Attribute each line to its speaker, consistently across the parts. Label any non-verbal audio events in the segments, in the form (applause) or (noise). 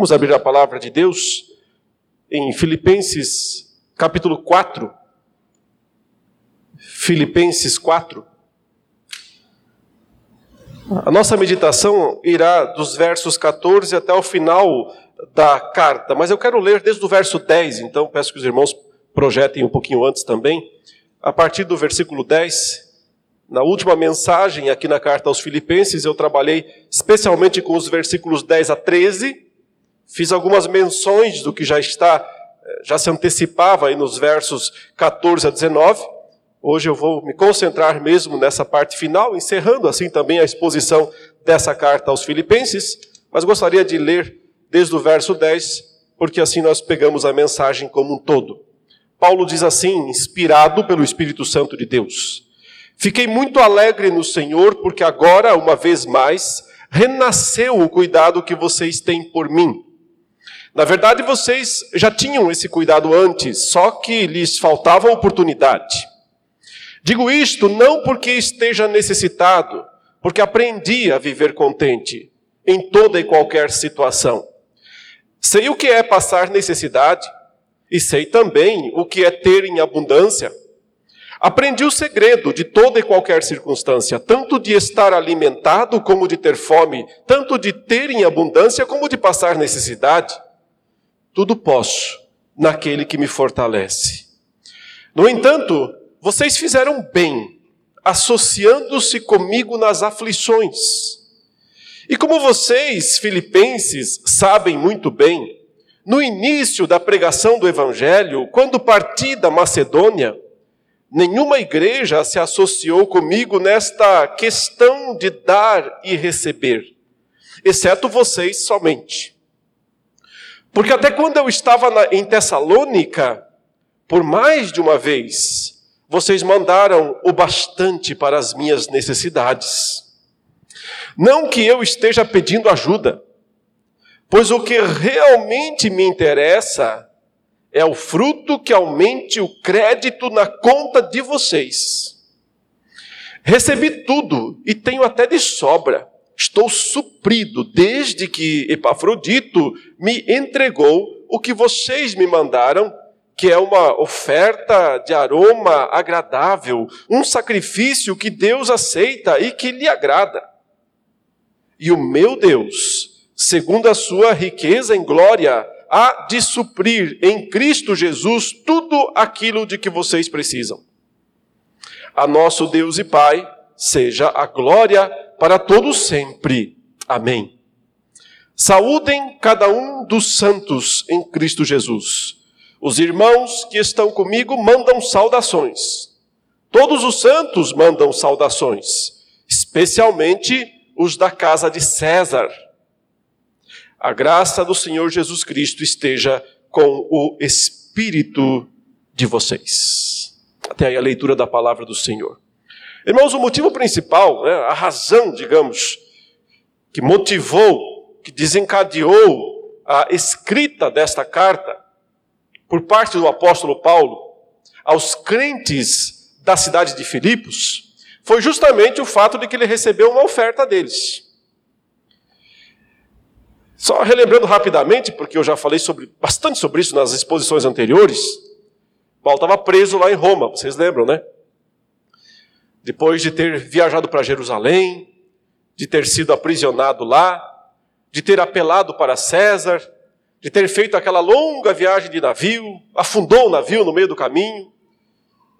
Speaker 1: Vamos abrir a palavra de Deus em Filipenses capítulo 4. Filipenses 4. A nossa meditação irá dos versos 14 até o final da carta, mas eu quero ler desde o verso 10, então peço que os irmãos projetem um pouquinho antes também. A partir do versículo 10, na última mensagem aqui na carta aos Filipenses, eu trabalhei especialmente com os versículos 10 a 13 Fiz algumas menções do que já está, eh, já se antecipava aí nos versos 14 a 19. Hoje eu vou me concentrar mesmo nessa parte final, encerrando assim também a exposição dessa carta aos Filipenses, mas gostaria de ler desde o verso 10, porque assim nós pegamos a mensagem como um todo. Paulo diz assim, inspirado pelo Espírito Santo de Deus: Fiquei muito alegre no Senhor, porque agora, uma vez mais, renasceu o cuidado que vocês têm por mim. Na verdade, vocês já tinham esse cuidado antes, só que lhes faltava oportunidade. Digo isto não porque esteja necessitado, porque aprendi a viver contente em toda e qualquer situação. Sei o que é passar necessidade e sei também o que é ter em abundância. Aprendi o segredo de toda e qualquer circunstância, tanto de estar alimentado como de ter fome, tanto de ter em abundância como de passar necessidade. Tudo posso naquele que me fortalece. No entanto, vocês fizeram bem, associando-se comigo nas aflições. E como vocês, filipenses, sabem muito bem, no início da pregação do Evangelho, quando parti da Macedônia, nenhuma igreja se associou comigo nesta questão de dar e receber, exceto vocês somente. Porque até quando eu estava na, em Tessalônica, por mais de uma vez, vocês mandaram o bastante para as minhas necessidades. Não que eu esteja pedindo ajuda, pois o que realmente me interessa é o fruto que aumente o crédito na conta de vocês. Recebi tudo e tenho até de sobra estou suprido desde que Epafrodito me entregou o que vocês me mandaram, que é uma oferta de aroma agradável, um sacrifício que Deus aceita e que lhe agrada. E o meu Deus, segundo a sua riqueza em glória, há de suprir em Cristo Jesus tudo aquilo de que vocês precisam. A nosso Deus e Pai seja a glória para todos sempre. Amém. Saúdem cada um dos santos em Cristo Jesus. Os irmãos que estão comigo mandam saudações. Todos os santos mandam saudações, especialmente os da casa de César. A graça do Senhor Jesus Cristo esteja com o espírito de vocês. Até aí a leitura da palavra do Senhor. Irmãos, o motivo principal, né, a razão, digamos, que motivou, que desencadeou a escrita desta carta por parte do apóstolo Paulo aos crentes da cidade de Filipos, foi justamente o fato de que ele recebeu uma oferta deles. Só relembrando rapidamente, porque eu já falei sobre, bastante sobre isso nas exposições anteriores, Paulo estava preso lá em Roma, vocês lembram, né? depois de ter viajado para Jerusalém, de ter sido aprisionado lá, de ter apelado para César, de ter feito aquela longa viagem de navio, afundou o navio no meio do caminho.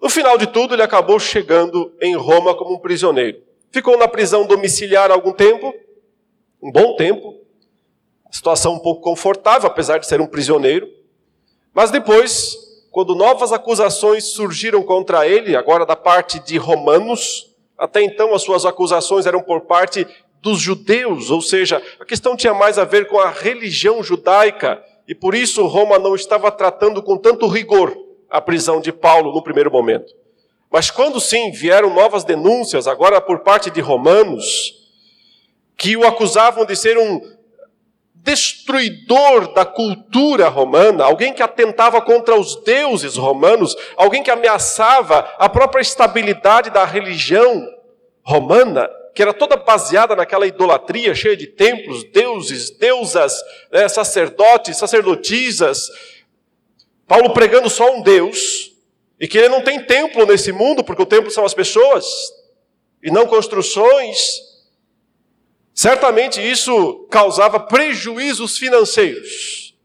Speaker 1: No final de tudo, ele acabou chegando em Roma como um prisioneiro. Ficou na prisão domiciliar algum tempo, um bom tempo, situação um pouco confortável, apesar de ser um prisioneiro. Mas depois quando novas acusações surgiram contra ele, agora da parte de romanos, até então as suas acusações eram por parte dos judeus, ou seja, a questão tinha mais a ver com a religião judaica, e por isso Roma não estava tratando com tanto rigor a prisão de Paulo no primeiro momento. Mas quando sim vieram novas denúncias, agora por parte de romanos, que o acusavam de ser um destruidor da cultura romana, alguém que atentava contra os deuses romanos, alguém que ameaçava a própria estabilidade da religião romana, que era toda baseada naquela idolatria cheia de templos, deuses, deusas, né, sacerdotes, sacerdotisas. Paulo pregando só um Deus, e que ele não tem templo nesse mundo, porque o templo são as pessoas, e não construções. Certamente isso causava prejuízos financeiros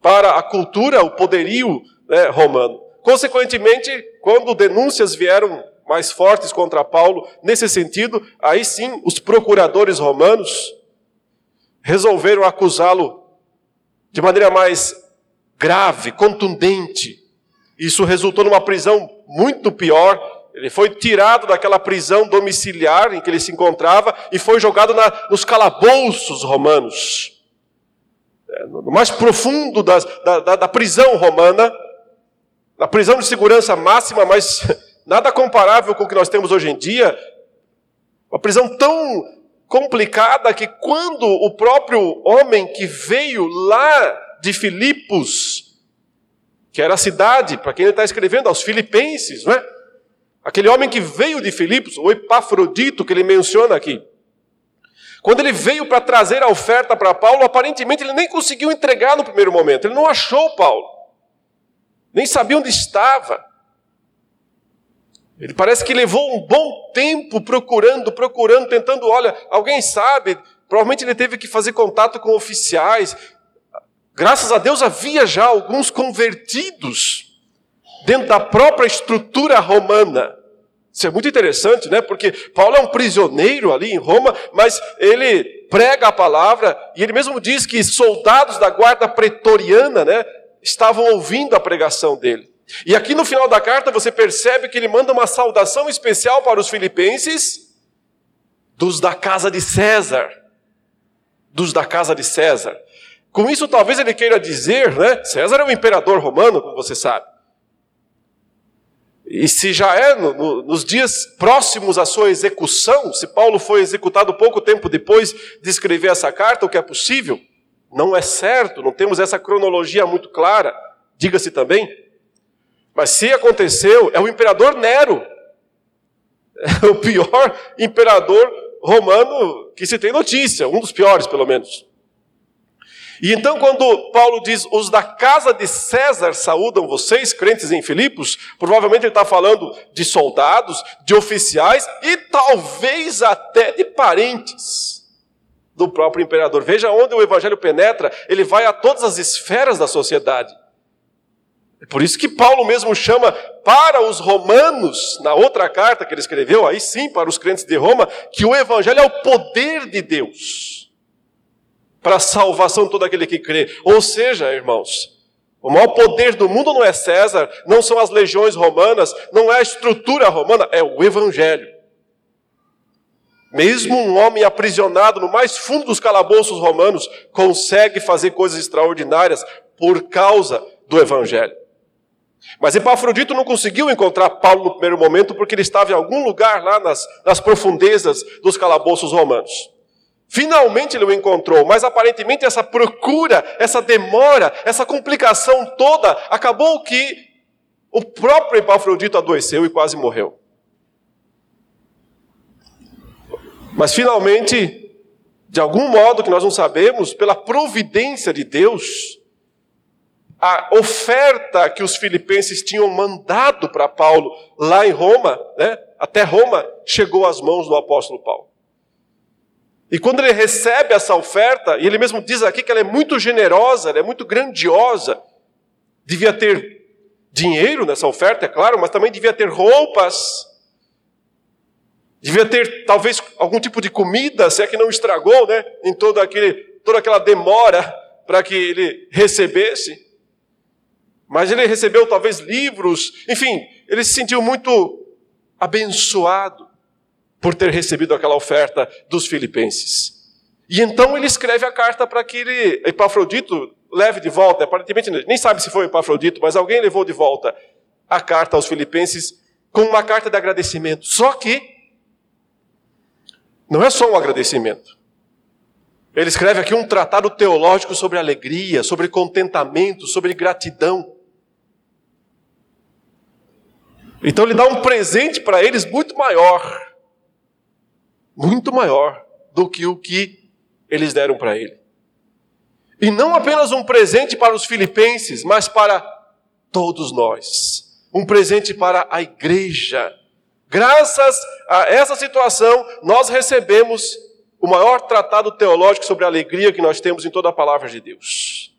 Speaker 1: para a cultura, o poderio né, romano. Consequentemente, quando denúncias vieram mais fortes contra Paulo nesse sentido, aí sim os procuradores romanos resolveram acusá-lo de maneira mais grave, contundente. Isso resultou numa prisão muito pior. Ele foi tirado daquela prisão domiciliar em que ele se encontrava e foi jogado na, nos calabouços romanos. É, no mais profundo das, da, da, da prisão romana, na prisão de segurança máxima, mas (laughs) Nada comparável com o que nós temos hoje em dia. Uma prisão tão complicada que quando o próprio homem que veio lá de Filipos, que era a cidade, para quem ele está escrevendo, aos filipenses, não é? Aquele homem que veio de Filipos, o Epafrodito que ele menciona aqui. Quando ele veio para trazer a oferta para Paulo, aparentemente ele nem conseguiu entregar no primeiro momento. Ele não achou Paulo. Nem sabia onde estava. Ele parece que levou um bom tempo procurando, procurando, tentando, olha, alguém sabe, provavelmente ele teve que fazer contato com oficiais. Graças a Deus havia já alguns convertidos dentro da própria estrutura romana. Isso é muito interessante, né? Porque Paulo é um prisioneiro ali em Roma, mas ele prega a palavra e ele mesmo diz que soldados da guarda pretoriana, né, estavam ouvindo a pregação dele. E aqui no final da carta você percebe que ele manda uma saudação especial para os filipenses, dos da casa de César. Dos da casa de César. Com isso, talvez ele queira dizer, né? César é o imperador romano, como você sabe. E se já é no, no, nos dias próximos à sua execução, se Paulo foi executado pouco tempo depois de escrever essa carta, o que é possível, não é certo, não temos essa cronologia muito clara. Diga-se também, mas se aconteceu, é o imperador Nero. É o pior imperador romano que se tem notícia, um dos piores, pelo menos. E então, quando Paulo diz, os da casa de César saúdam vocês, crentes em Filipos, provavelmente ele está falando de soldados, de oficiais e talvez até de parentes do próprio imperador. Veja onde o evangelho penetra, ele vai a todas as esferas da sociedade. É por isso que Paulo mesmo chama para os romanos, na outra carta que ele escreveu, aí sim, para os crentes de Roma, que o evangelho é o poder de Deus para a salvação de todo aquele que crê. Ou seja, irmãos, o maior poder do mundo não é César, não são as legiões romanas, não é a estrutura romana, é o evangelho. Mesmo um homem aprisionado no mais fundo dos calabouços romanos consegue fazer coisas extraordinárias por causa do evangelho. Mas Epafrodito não conseguiu encontrar Paulo no primeiro momento porque ele estava em algum lugar lá nas, nas profundezas dos calabouços romanos. Finalmente ele o encontrou, mas aparentemente essa procura, essa demora, essa complicação toda acabou que o próprio Epafrodito adoeceu e quase morreu. Mas finalmente, de algum modo que nós não sabemos, pela providência de Deus, a oferta que os filipenses tinham mandado para Paulo lá em Roma, né, até Roma, chegou às mãos do apóstolo Paulo. E quando ele recebe essa oferta, e ele mesmo diz aqui que ela é muito generosa, ela é muito grandiosa, devia ter dinheiro nessa oferta, é claro, mas também devia ter roupas, devia ter talvez algum tipo de comida, se é que não estragou, né, em todo aquele, toda aquela demora para que ele recebesse. Mas ele recebeu talvez livros, enfim, ele se sentiu muito abençoado por ter recebido aquela oferta dos filipenses. E então ele escreve a carta para que ele, Epafrodito leve de volta, aparentemente nem sabe se foi Epafrodito, mas alguém levou de volta a carta aos filipenses com uma carta de agradecimento. Só que não é só um agradecimento. Ele escreve aqui um tratado teológico sobre alegria, sobre contentamento, sobre gratidão. Então ele dá um presente para eles muito maior. muito maior do que o que eles deram para ele. E não apenas um presente para os filipenses, mas para todos nós. Um presente para a igreja. Graças a essa situação, nós recebemos o maior tratado teológico sobre a alegria que nós temos em toda a palavra de Deus.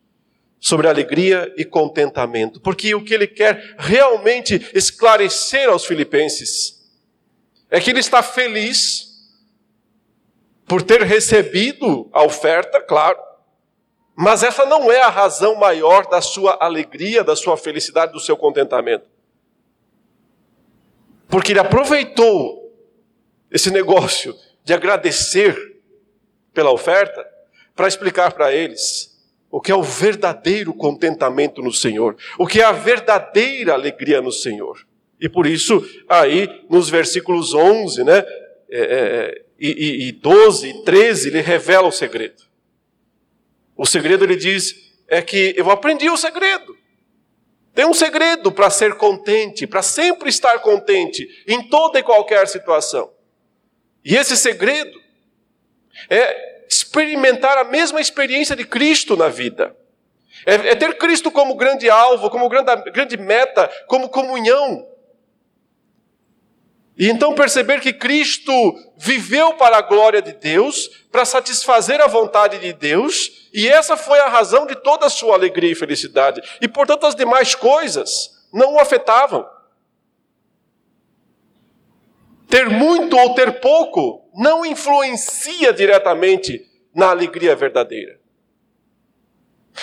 Speaker 1: Sobre alegria e contentamento. Porque o que ele quer realmente esclarecer aos filipenses é que ele está feliz por ter recebido a oferta, claro, mas essa não é a razão maior da sua alegria, da sua felicidade, do seu contentamento. Porque ele aproveitou esse negócio de agradecer pela oferta para explicar para eles o que é o verdadeiro contentamento no Senhor, o que é a verdadeira alegria no Senhor. E por isso, aí, nos versículos 11, né, é, é, e, e, e 12 e 13, ele revela o segredo. O segredo, ele diz, é que eu aprendi o segredo. Tem um segredo para ser contente, para sempre estar contente em toda e qualquer situação. E esse segredo é experimentar a mesma experiência de Cristo na vida. É, é ter Cristo como grande alvo, como grande, grande meta, como comunhão. E então perceber que Cristo viveu para a glória de Deus, para satisfazer a vontade de Deus, e essa foi a razão de toda a sua alegria e felicidade. E portanto as demais coisas não o afetavam. Ter muito ou ter pouco não influencia diretamente na alegria verdadeira.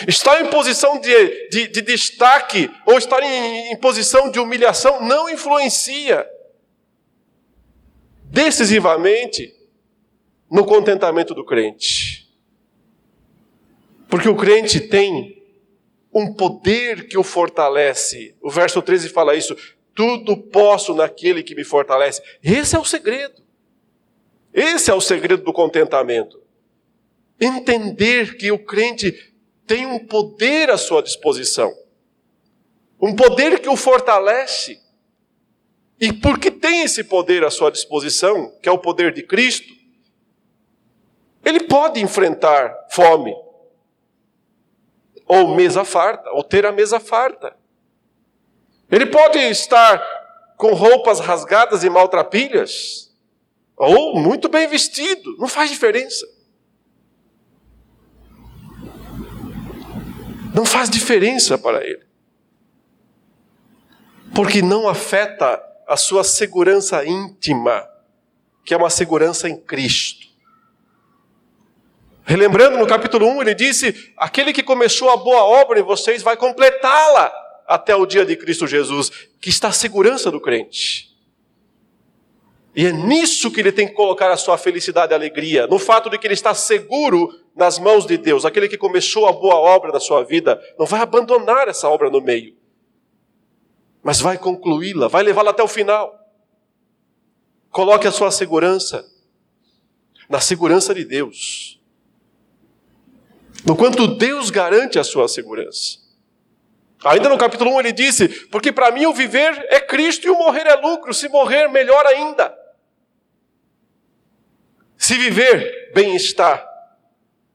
Speaker 1: Estar em posição de, de, de destaque ou estar em, em posição de humilhação não influencia decisivamente no contentamento do crente. Porque o crente tem um poder que o fortalece. O verso 13 fala isso. Tudo posso naquele que me fortalece. Esse é o segredo. Esse é o segredo do contentamento. Entender que o crente tem um poder à sua disposição. Um poder que o fortalece. E porque tem esse poder à sua disposição, que é o poder de Cristo, ele pode enfrentar fome, ou mesa farta, ou ter a mesa farta. Ele pode estar com roupas rasgadas e maltrapilhas, ou muito bem vestido, não faz diferença. Não faz diferença para ele. Porque não afeta a sua segurança íntima, que é uma segurança em Cristo. Relembrando no capítulo 1, ele disse: Aquele que começou a boa obra em vocês vai completá-la até o dia de Cristo Jesus, que está a segurança do crente. E é nisso que ele tem que colocar a sua felicidade e alegria, no fato de que ele está seguro nas mãos de Deus. Aquele que começou a boa obra da sua vida não vai abandonar essa obra no meio mas vai concluí-la, vai levá-la até o final. Coloque a sua segurança na segurança de Deus. No quanto Deus garante a sua segurança. Ainda no capítulo 1 ele disse: Porque para mim o viver é Cristo e o morrer é lucro, se morrer, melhor ainda. Se viver, bem-estar,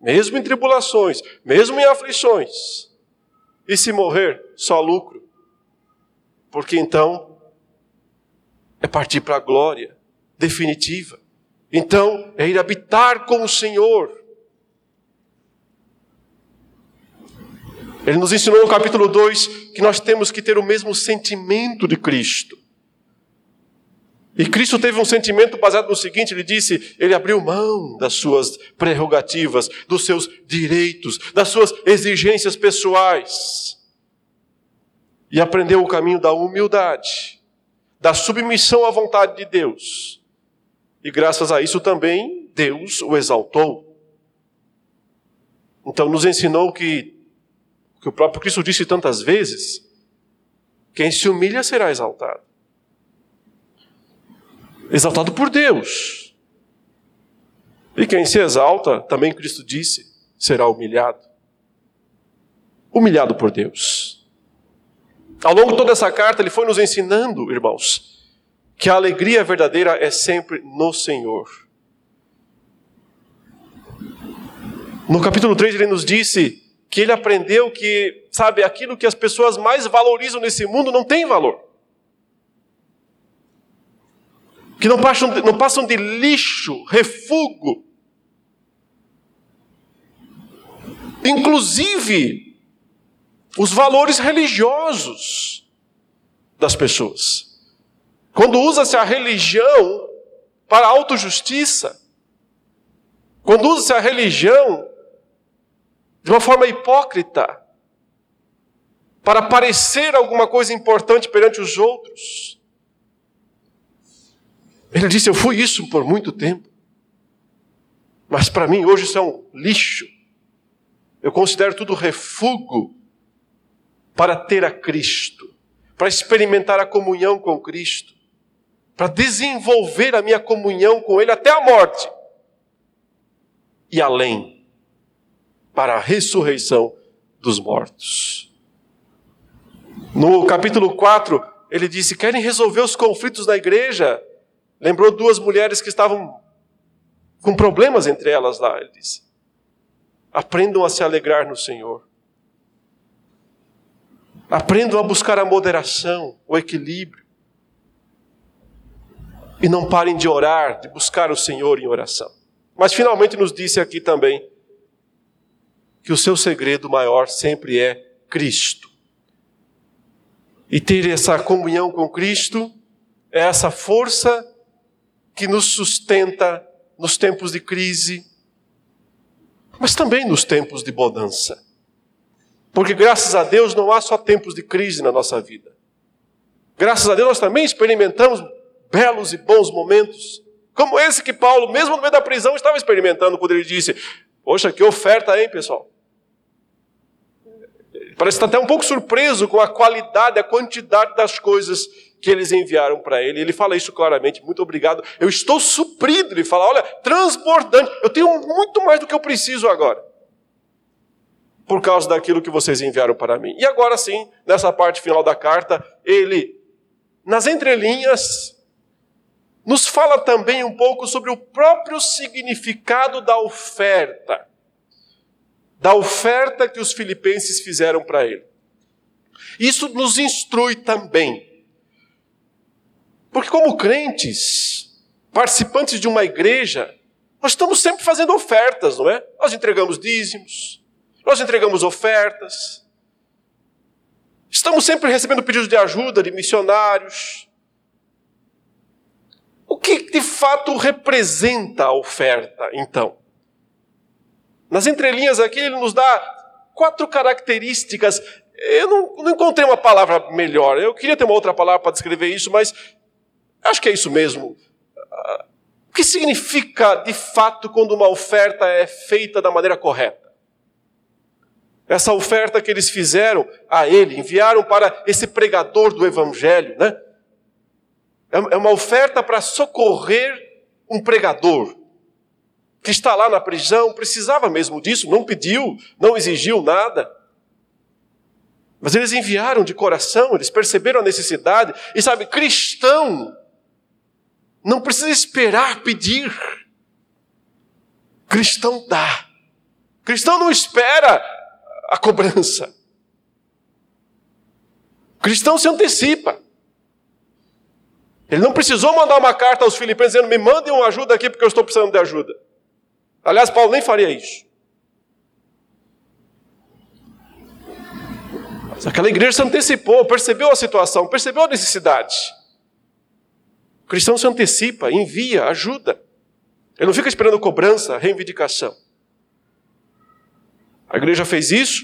Speaker 1: mesmo em tribulações, mesmo em aflições, e se morrer, só lucro porque então é partir para a glória definitiva. Então é ir habitar com o Senhor. Ele nos ensinou no capítulo 2 que nós temos que ter o mesmo sentimento de Cristo. E Cristo teve um sentimento baseado no seguinte: ele disse, ele abriu mão das suas prerrogativas, dos seus direitos, das suas exigências pessoais e aprendeu o caminho da humildade, da submissão à vontade de Deus. E graças a isso também Deus o exaltou. Então nos ensinou que, que o próprio Cristo disse tantas vezes, quem se humilha será exaltado. Exaltado por Deus. E quem se exalta, também Cristo disse, será humilhado. Humilhado por Deus. Ao longo de toda essa carta, ele foi nos ensinando, irmãos, que a alegria verdadeira é sempre no Senhor. No capítulo 3, ele nos disse que ele aprendeu que, sabe, aquilo que as pessoas mais valorizam nesse mundo não tem valor. Que não passam, não passam de lixo, refugo. Inclusive, os valores religiosos das pessoas. Quando usa-se a religião para autojustiça, quando usa-se a religião de uma forma hipócrita, para parecer alguma coisa importante perante os outros. Ele disse: Eu fui isso por muito tempo, mas para mim hoje isso é um lixo. Eu considero tudo refúgio para ter a Cristo, para experimentar a comunhão com Cristo, para desenvolver a minha comunhão com Ele até a morte e além para a ressurreição dos mortos. No capítulo 4, ele disse: Querem resolver os conflitos na igreja? Lembrou duas mulheres que estavam com problemas entre elas lá. Ele disse: Aprendam a se alegrar no Senhor. Aprendam a buscar a moderação, o equilíbrio. E não parem de orar, de buscar o Senhor em oração. Mas finalmente nos disse aqui também que o seu segredo maior sempre é Cristo. E ter essa comunhão com Cristo é essa força que nos sustenta nos tempos de crise, mas também nos tempos de bonança. Porque graças a Deus não há só tempos de crise na nossa vida. Graças a Deus nós também experimentamos belos e bons momentos, como esse que Paulo, mesmo no meio da prisão, estava experimentando quando ele disse: Poxa, que oferta, hein, pessoal? Parece estar até um pouco surpreso com a qualidade, a quantidade das coisas que eles enviaram para ele. Ele fala isso claramente. Muito obrigado. Eu estou suprido. Ele fala: olha, transbordante. Eu tenho muito mais do que eu preciso agora. Por causa daquilo que vocês enviaram para mim. E agora sim, nessa parte final da carta, ele, nas entrelinhas, nos fala também um pouco sobre o próprio significado da oferta da oferta que os filipenses fizeram para ele. Isso nos instrui também. Porque, como crentes, participantes de uma igreja, nós estamos sempre fazendo ofertas, não é? Nós entregamos dízimos, nós entregamos ofertas, estamos sempre recebendo pedidos de ajuda de missionários. O que de fato representa a oferta, então? Nas entrelinhas aqui, ele nos dá quatro características. Eu não, não encontrei uma palavra melhor. Eu queria ter uma outra palavra para descrever isso, mas acho que é isso mesmo. O que significa, de fato, quando uma oferta é feita da maneira correta? Essa oferta que eles fizeram a ele, enviaram para esse pregador do evangelho, né? É, é uma oferta para socorrer um pregador que está lá na prisão, precisava mesmo disso, não pediu, não exigiu nada. Mas eles enviaram de coração, eles perceberam a necessidade. E sabe, cristão não precisa esperar pedir. Cristão dá. Cristão não espera a cobrança. Cristão se antecipa. Ele não precisou mandar uma carta aos filipenses dizendo: me mandem uma ajuda aqui porque eu estou precisando de ajuda. Aliás, Paulo nem faria isso. Mas aquela igreja se antecipou, percebeu a situação, percebeu a necessidade. O cristão se antecipa, envia, ajuda. Ele não fica esperando cobrança, reivindicação. A igreja fez isso,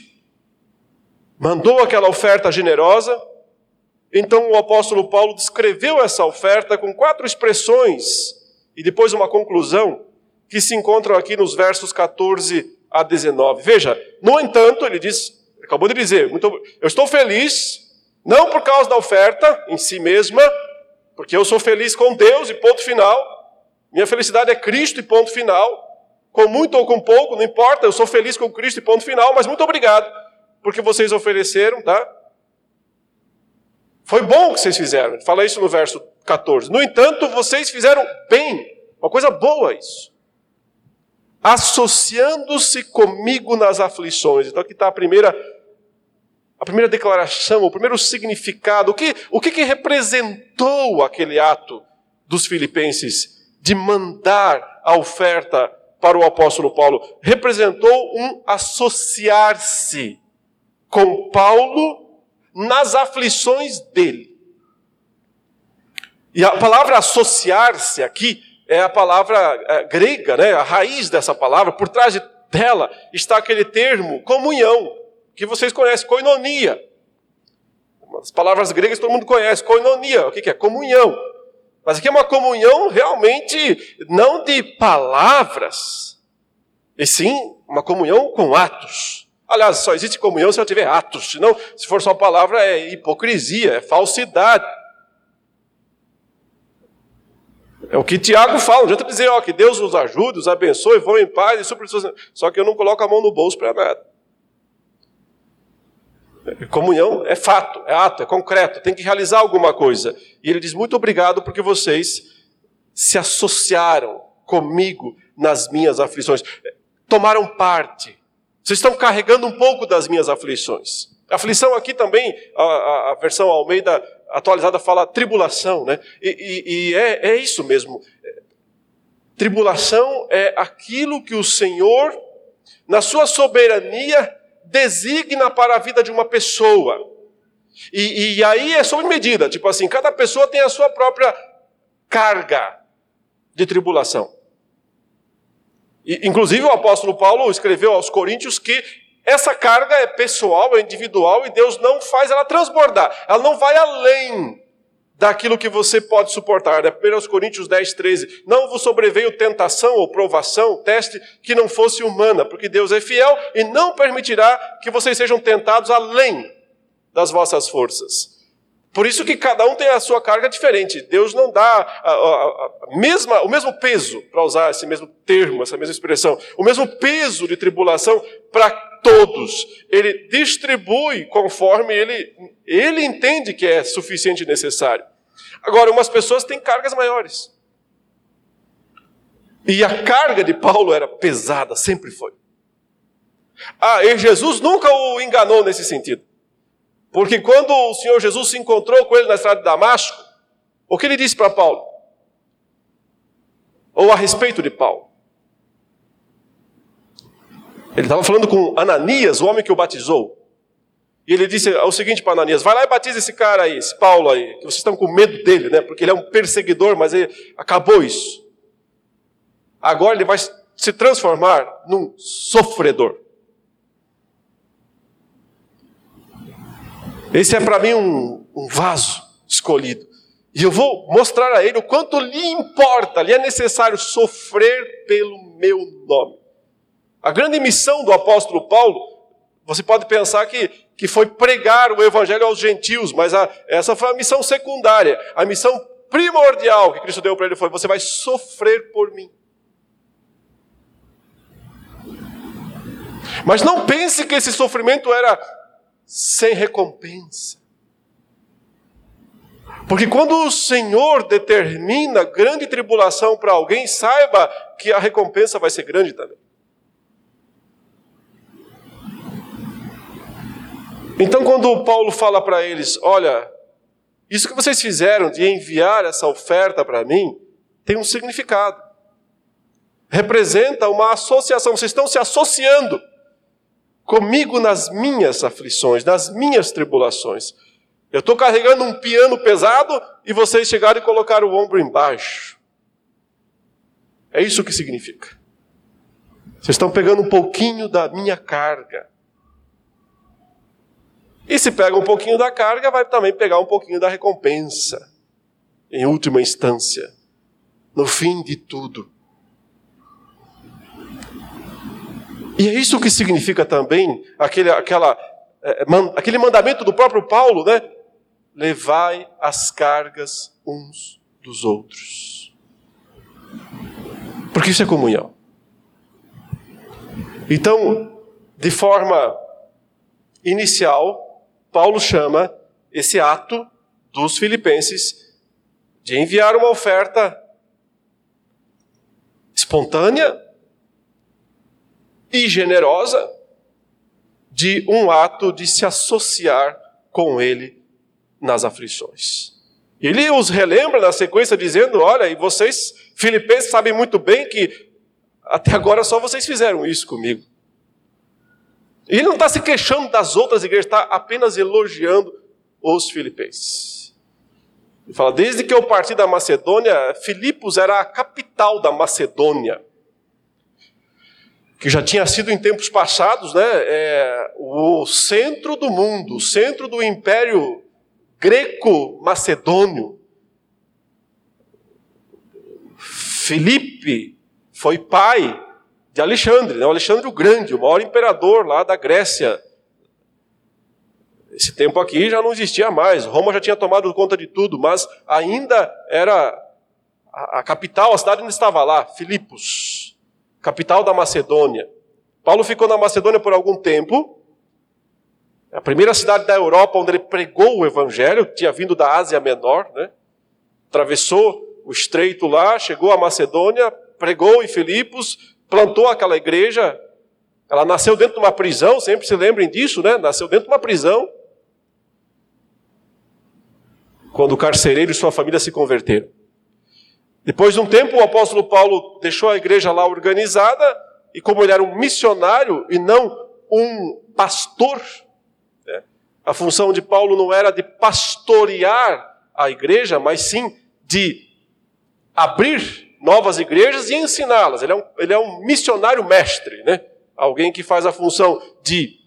Speaker 1: mandou aquela oferta generosa. Então o apóstolo Paulo descreveu essa oferta com quatro expressões e depois uma conclusão que se encontram aqui nos versos 14 a 19. Veja, no entanto, ele diz, acabou de dizer, muito, eu estou feliz, não por causa da oferta em si mesma, porque eu sou feliz com Deus e ponto final. Minha felicidade é Cristo e ponto final. Com muito ou com pouco, não importa, eu sou feliz com Cristo e ponto final, mas muito obrigado, porque vocês ofereceram, tá? Foi bom o que vocês fizeram. Fala isso no verso 14. No entanto, vocês fizeram bem. Uma coisa boa isso. Associando-se comigo nas aflições. Então aqui está a primeira a primeira declaração, o primeiro significado, o que, o que, que representou aquele ato dos filipenses de mandar a oferta para o apóstolo Paulo? Representou um associar-se com Paulo nas aflições dele. E a palavra associar-se aqui é a palavra é, grega, né? a raiz dessa palavra, por trás dela está aquele termo comunhão, que vocês conhecem, koinonia. As palavras gregas todo mundo conhece, koinonia, o que é? Comunhão. Mas aqui é uma comunhão realmente não de palavras, e sim uma comunhão com atos. Aliás, só existe comunhão se ela tiver atos, senão, se for só palavra, é hipocrisia, é falsidade. É o que Tiago fala, não adianta dizer, ó, que Deus os ajude, os abençoe, vão em paz e Só que eu não coloco a mão no bolso para nada. Comunhão é fato, é ato, é concreto, tem que realizar alguma coisa. E ele diz: Muito obrigado porque vocês se associaram comigo nas minhas aflições, tomaram parte, vocês estão carregando um pouco das minhas aflições. Aflição aqui também, a, a, versão Almeida atualizada fala tribulação, né? E, e, e é, é isso mesmo. Tribulação é aquilo que o Senhor, na sua soberania, designa para a vida de uma pessoa. E, e, aí é sob medida, tipo assim, cada pessoa tem a sua própria carga de tribulação. E, inclusive o apóstolo Paulo escreveu aos Coríntios que essa carga é pessoal, é individual e Deus não faz ela transbordar. Ela não vai além daquilo que você pode suportar. Né? 1 Coríntios 10, 13. Não vos sobreveio tentação ou provação, teste que não fosse humana, porque Deus é fiel e não permitirá que vocês sejam tentados além das vossas forças. Por isso que cada um tem a sua carga diferente. Deus não dá a, a, a mesma, o mesmo peso, para usar esse mesmo termo, essa mesma expressão, o mesmo peso de tribulação para todos. Ele distribui conforme ele, ele entende que é suficiente e necessário. Agora, umas pessoas têm cargas maiores. E a carga de Paulo era pesada, sempre foi. Ah, e Jesus nunca o enganou nesse sentido. Porque quando o Senhor Jesus se encontrou com ele na estrada de Damasco, o que ele disse para Paulo? Ou a respeito de Paulo? Ele estava falando com Ananias, o homem que o batizou. E ele disse o seguinte para Ananias: vai lá e batiza esse cara aí, esse Paulo aí, que vocês estão com medo dele, né? Porque ele é um perseguidor, mas ele acabou isso. Agora ele vai se transformar num sofredor. Esse é para mim um, um vaso escolhido. E eu vou mostrar a ele o quanto lhe importa, lhe é necessário sofrer pelo meu nome. A grande missão do apóstolo Paulo, você pode pensar que, que foi pregar o evangelho aos gentios, mas a, essa foi a missão secundária. A missão primordial que Cristo deu para ele foi: você vai sofrer por mim. Mas não pense que esse sofrimento era sem recompensa. Porque quando o Senhor determina grande tribulação para alguém, saiba que a recompensa vai ser grande também. Então, quando Paulo fala para eles: Olha, isso que vocês fizeram de enviar essa oferta para mim tem um significado. Representa uma associação, vocês estão se associando comigo nas minhas aflições, nas minhas tribulações. Eu estou carregando um piano pesado e vocês chegaram e colocaram o ombro embaixo. É isso que significa. Vocês estão pegando um pouquinho da minha carga. E se pega um pouquinho da carga, vai também pegar um pouquinho da recompensa. Em última instância, no fim de tudo. E é isso que significa também aquele, aquela, é, man, aquele mandamento do próprio Paulo, né? Levai as cargas uns dos outros. Porque isso é comunhão. Então, de forma inicial, Paulo chama esse ato dos filipenses de enviar uma oferta espontânea e generosa de um ato de se associar com ele nas aflições. Ele os relembra na sequência dizendo: Olha, e vocês, filipenses, sabem muito bem que até agora só vocês fizeram isso comigo. Ele não está se queixando das outras igrejas, está apenas elogiando os filipenses. Ele fala: Desde que eu parti da Macedônia, Filipos era a capital da Macedônia que já tinha sido em tempos passados né, é, o centro do mundo, o centro do império greco-macedônio. Filipe foi pai de Alexandre, né, o Alexandre o Grande, o maior imperador lá da Grécia. Esse tempo aqui já não existia mais, Roma já tinha tomado conta de tudo, mas ainda era a, capital, a cidade ainda estava lá, Filipos capital da Macedônia. Paulo ficou na Macedônia por algum tempo. A primeira cidade da Europa onde ele pregou o evangelho, tinha vindo da Ásia Menor, né? Atravessou o estreito lá, chegou à Macedônia, pregou em Filipos, plantou aquela igreja. Ela nasceu dentro de uma prisão, sempre se lembrem disso, né? Nasceu dentro de uma prisão. Quando o carcereiro e sua família se converteram. Depois de um tempo, o apóstolo Paulo deixou a igreja lá organizada, e como ele era um missionário e não um pastor, né, a função de Paulo não era de pastorear a igreja, mas sim de abrir novas igrejas e ensiná-las. Ele, é um, ele é um missionário mestre, né? alguém que faz a função de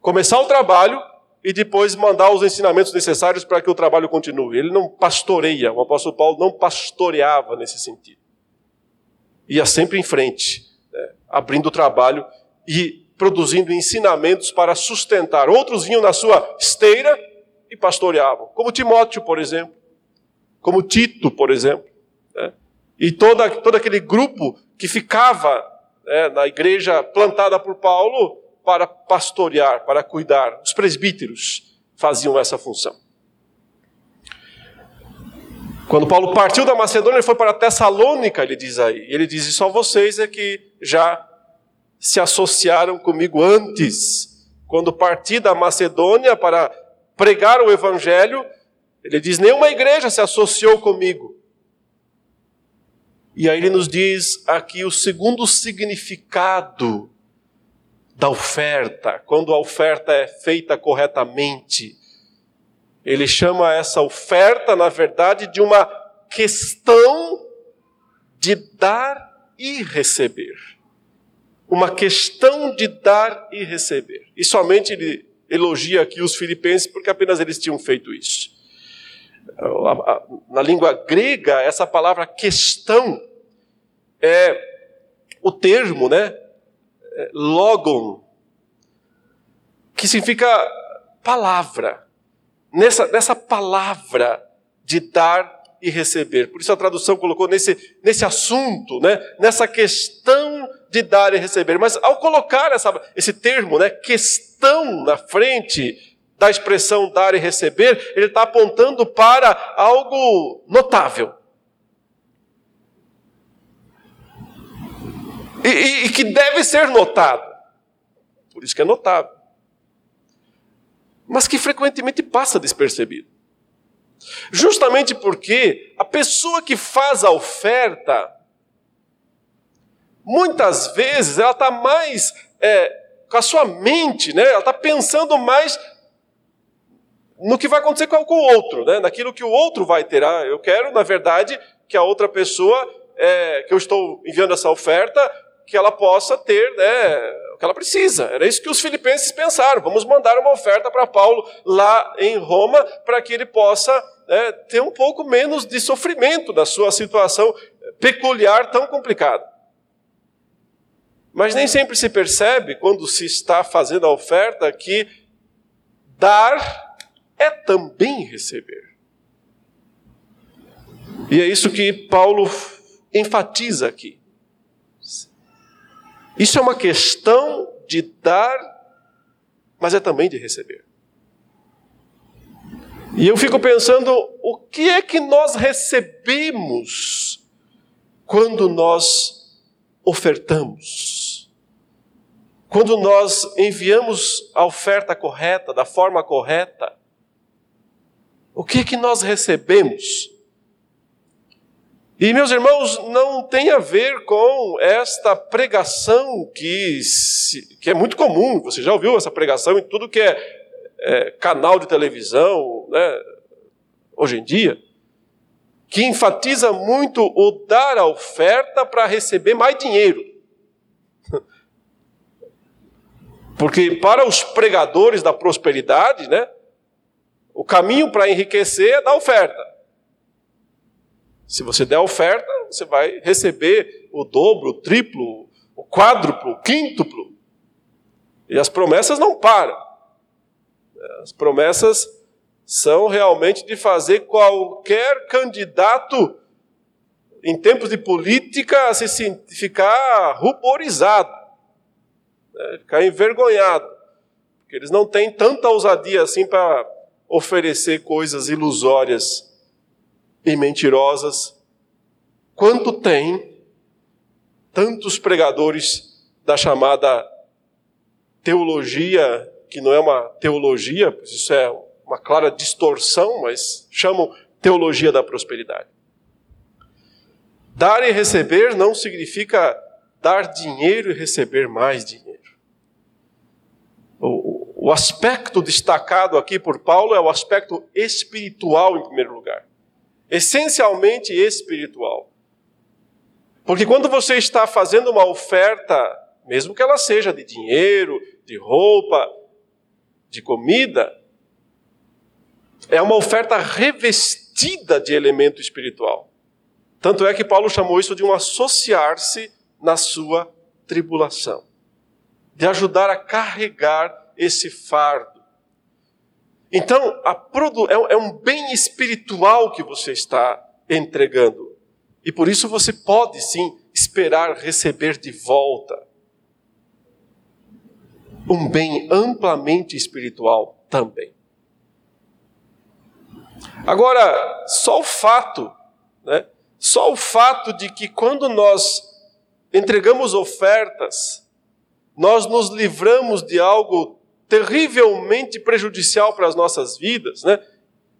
Speaker 1: começar o trabalho e depois mandar os ensinamentos necessários para que o trabalho continue. Ele não pastoreia, o apóstolo Paulo não pastoreava nesse sentido. Ia sempre em frente, né, abrindo o trabalho e produzindo ensinamentos para sustentar. Outros vinham na sua esteira e pastoreavam, como Timóteo, por exemplo, como Tito, por exemplo. Né, e toda, todo aquele grupo que ficava né, na igreja plantada por Paulo para pastorear, para cuidar. Os presbíteros faziam essa função. Quando Paulo partiu da Macedônia, ele foi para Tessalônica, ele diz aí. Ele diz: só vocês é que já se associaram comigo antes. Quando parti da Macedônia para pregar o evangelho, ele diz: nenhuma igreja se associou comigo. E aí ele nos diz aqui o segundo significado da oferta, quando a oferta é feita corretamente. Ele chama essa oferta, na verdade, de uma questão de dar e receber. Uma questão de dar e receber. E somente ele elogia aqui os filipenses porque apenas eles tinham feito isso. Na língua grega, essa palavra questão é o termo, né, logon, que significa palavra. Nessa, nessa palavra de dar e receber. Por isso a tradução colocou nesse, nesse assunto, né? nessa questão de dar e receber. Mas ao colocar essa, esse termo, né, questão na frente da expressão dar e receber, ele está apontando para algo notável. e, e, e que deve ser notado. Por isso que é notável. Mas que frequentemente passa despercebido. Justamente porque a pessoa que faz a oferta, muitas vezes ela está mais é, com a sua mente, né? ela está pensando mais no que vai acontecer com o outro, né? naquilo que o outro vai ter. Ah, eu quero, na verdade, que a outra pessoa, é, que eu estou enviando essa oferta, que ela possa ter né, o que ela precisa. Era isso que os filipenses pensaram. Vamos mandar uma oferta para Paulo lá em Roma para que ele possa né, ter um pouco menos de sofrimento na sua situação peculiar tão complicada. Mas nem sempre se percebe, quando se está fazendo a oferta, que dar é também receber. E é isso que Paulo enfatiza aqui. Isso é uma questão de dar, mas é também de receber. E eu fico pensando, o que é que nós recebemos quando nós ofertamos? quando nós enviamos a oferta correta, da forma correta, o que que nós recebemos? E, meus irmãos, não tem a ver com esta pregação que, que é muito comum, você já ouviu essa pregação em tudo que é, é canal de televisão, né, hoje em dia, que enfatiza muito o dar a oferta para receber mais dinheiro. (laughs) Porque para os pregadores da prosperidade, né, o caminho para enriquecer é dar oferta. Se você der oferta, você vai receber o dobro, o triplo, o quádruplo, o quíntuplo. E as promessas não param. As promessas são realmente de fazer qualquer candidato em tempos de política se ficar ruborizado, né? ficar envergonhado, porque eles não têm tanta ousadia assim para oferecer coisas ilusórias e mentirosas, quanto tem tantos pregadores da chamada teologia, que não é uma teologia, isso é uma clara distorção, mas chamam teologia da prosperidade. Dar e receber não significa dar dinheiro e receber mais dinheiro. O, aspecto destacado aqui por Paulo é o aspecto espiritual, em primeiro lugar. Essencialmente espiritual. Porque quando você está fazendo uma oferta, mesmo que ela seja de dinheiro, de roupa, de comida, é uma oferta revestida de elemento espiritual. Tanto é que Paulo chamou isso de um associar-se na sua tribulação, de ajudar a carregar esse fardo. Então, é, é um bem espiritual que você está entregando. E por isso você pode sim esperar receber de volta um bem amplamente espiritual também. Agora, só o fato, né? Só o fato de que quando nós entregamos ofertas, nós nos livramos de algo terrivelmente prejudicial para as nossas vidas, né?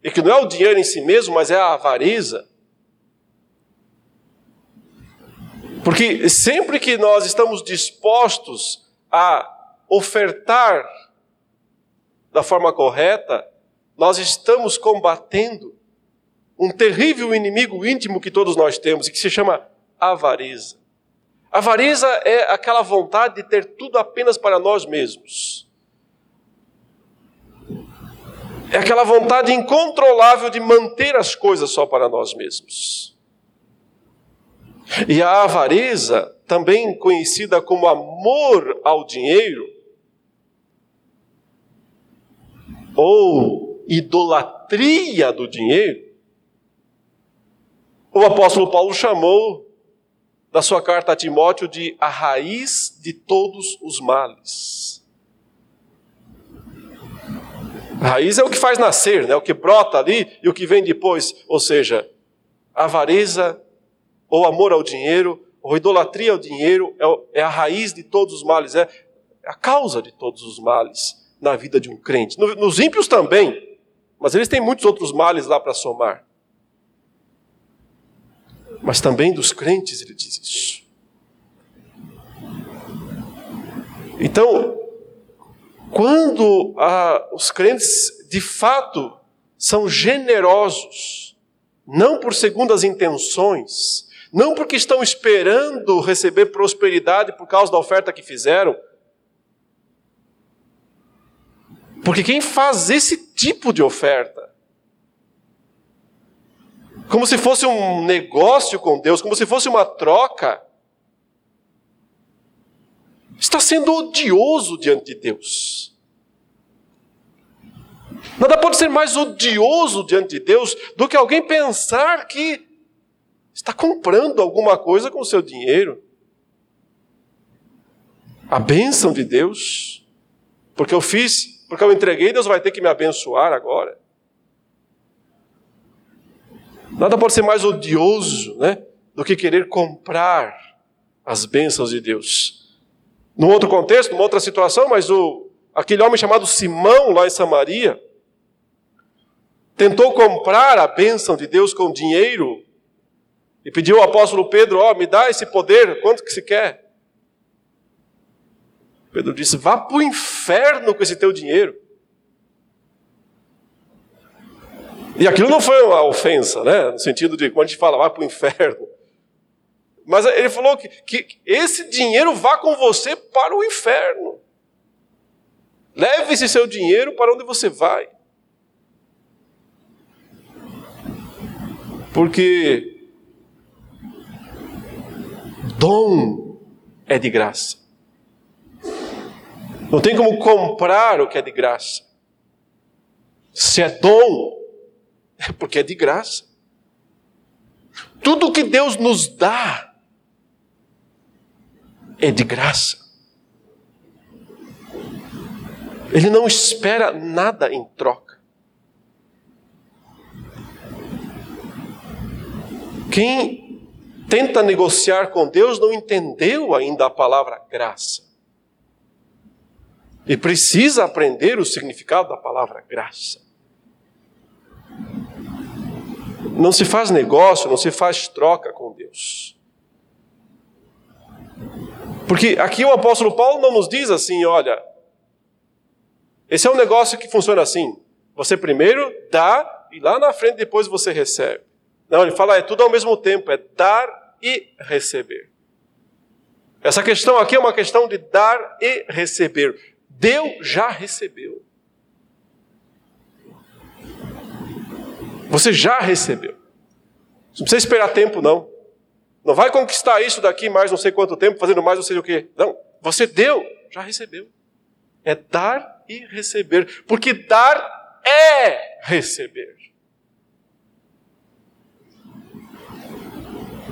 Speaker 1: E que não é o dinheiro em si mesmo, mas é a avareza. Porque sempre que nós estamos dispostos a ofertar da forma correta, nós estamos combatendo um terrível inimigo íntimo que todos nós temos e que se chama avareza. Avareza é aquela vontade de ter tudo apenas para nós mesmos. É aquela vontade incontrolável de manter as coisas só para nós mesmos. E a avareza, também conhecida como amor ao dinheiro, ou idolatria do dinheiro, o apóstolo Paulo chamou da sua carta a Timóteo de a raiz de todos os males. A raiz é o que faz nascer, né? o que brota ali e o que vem depois, ou seja, avareza ou amor ao dinheiro, ou idolatria ao dinheiro é, é a raiz de todos os males, é a causa de todos os males na vida de um crente. Nos ímpios também, mas eles têm muitos outros males lá para somar. Mas também dos crentes ele diz isso. Então, quando ah, os crentes de fato são generosos, não por segundas intenções, não porque estão esperando receber prosperidade por causa da oferta que fizeram, porque quem faz esse tipo de oferta, como se fosse um negócio com Deus, como se fosse uma troca, está sendo odioso diante de Deus. Nada pode ser mais odioso diante de Deus do que alguém pensar que está comprando alguma coisa com o seu dinheiro. A bênção de Deus, porque eu fiz porque eu entreguei, Deus vai ter que me abençoar agora. Nada pode ser mais odioso né, do que querer comprar as bênçãos de Deus. Num outro contexto, numa outra situação, mas o, aquele homem chamado Simão, lá em Samaria, tentou comprar a bênção de Deus com dinheiro e pediu ao apóstolo Pedro: Ó, oh, me dá esse poder, quanto que se quer? Pedro disse: Vá para o inferno com esse teu dinheiro. E aquilo não foi uma ofensa, né? No sentido de quando a gente fala, vá para o inferno. Mas ele falou que, que esse dinheiro vá com você para o inferno. Leve esse seu dinheiro para onde você vai. Porque dom é de graça. Não tem como comprar o que é de graça. Se é dom, é porque é de graça. Tudo que Deus nos dá é de graça. Ele não espera nada em troca. Quem tenta negociar com Deus não entendeu ainda a palavra graça. E precisa aprender o significado da palavra graça. Não se faz negócio, não se faz troca com Deus. Porque aqui o apóstolo Paulo não nos diz assim, olha, esse é um negócio que funciona assim. Você primeiro dá e lá na frente depois você recebe. Não, ele fala é tudo ao mesmo tempo, é dar e receber. Essa questão aqui é uma questão de dar e receber. Deu, já recebeu. Você já recebeu. Não precisa esperar tempo, não. Não vai conquistar isso daqui mais não sei quanto tempo, fazendo mais não sei o quê. Não. Você deu, já recebeu. É dar e receber. Porque dar é receber.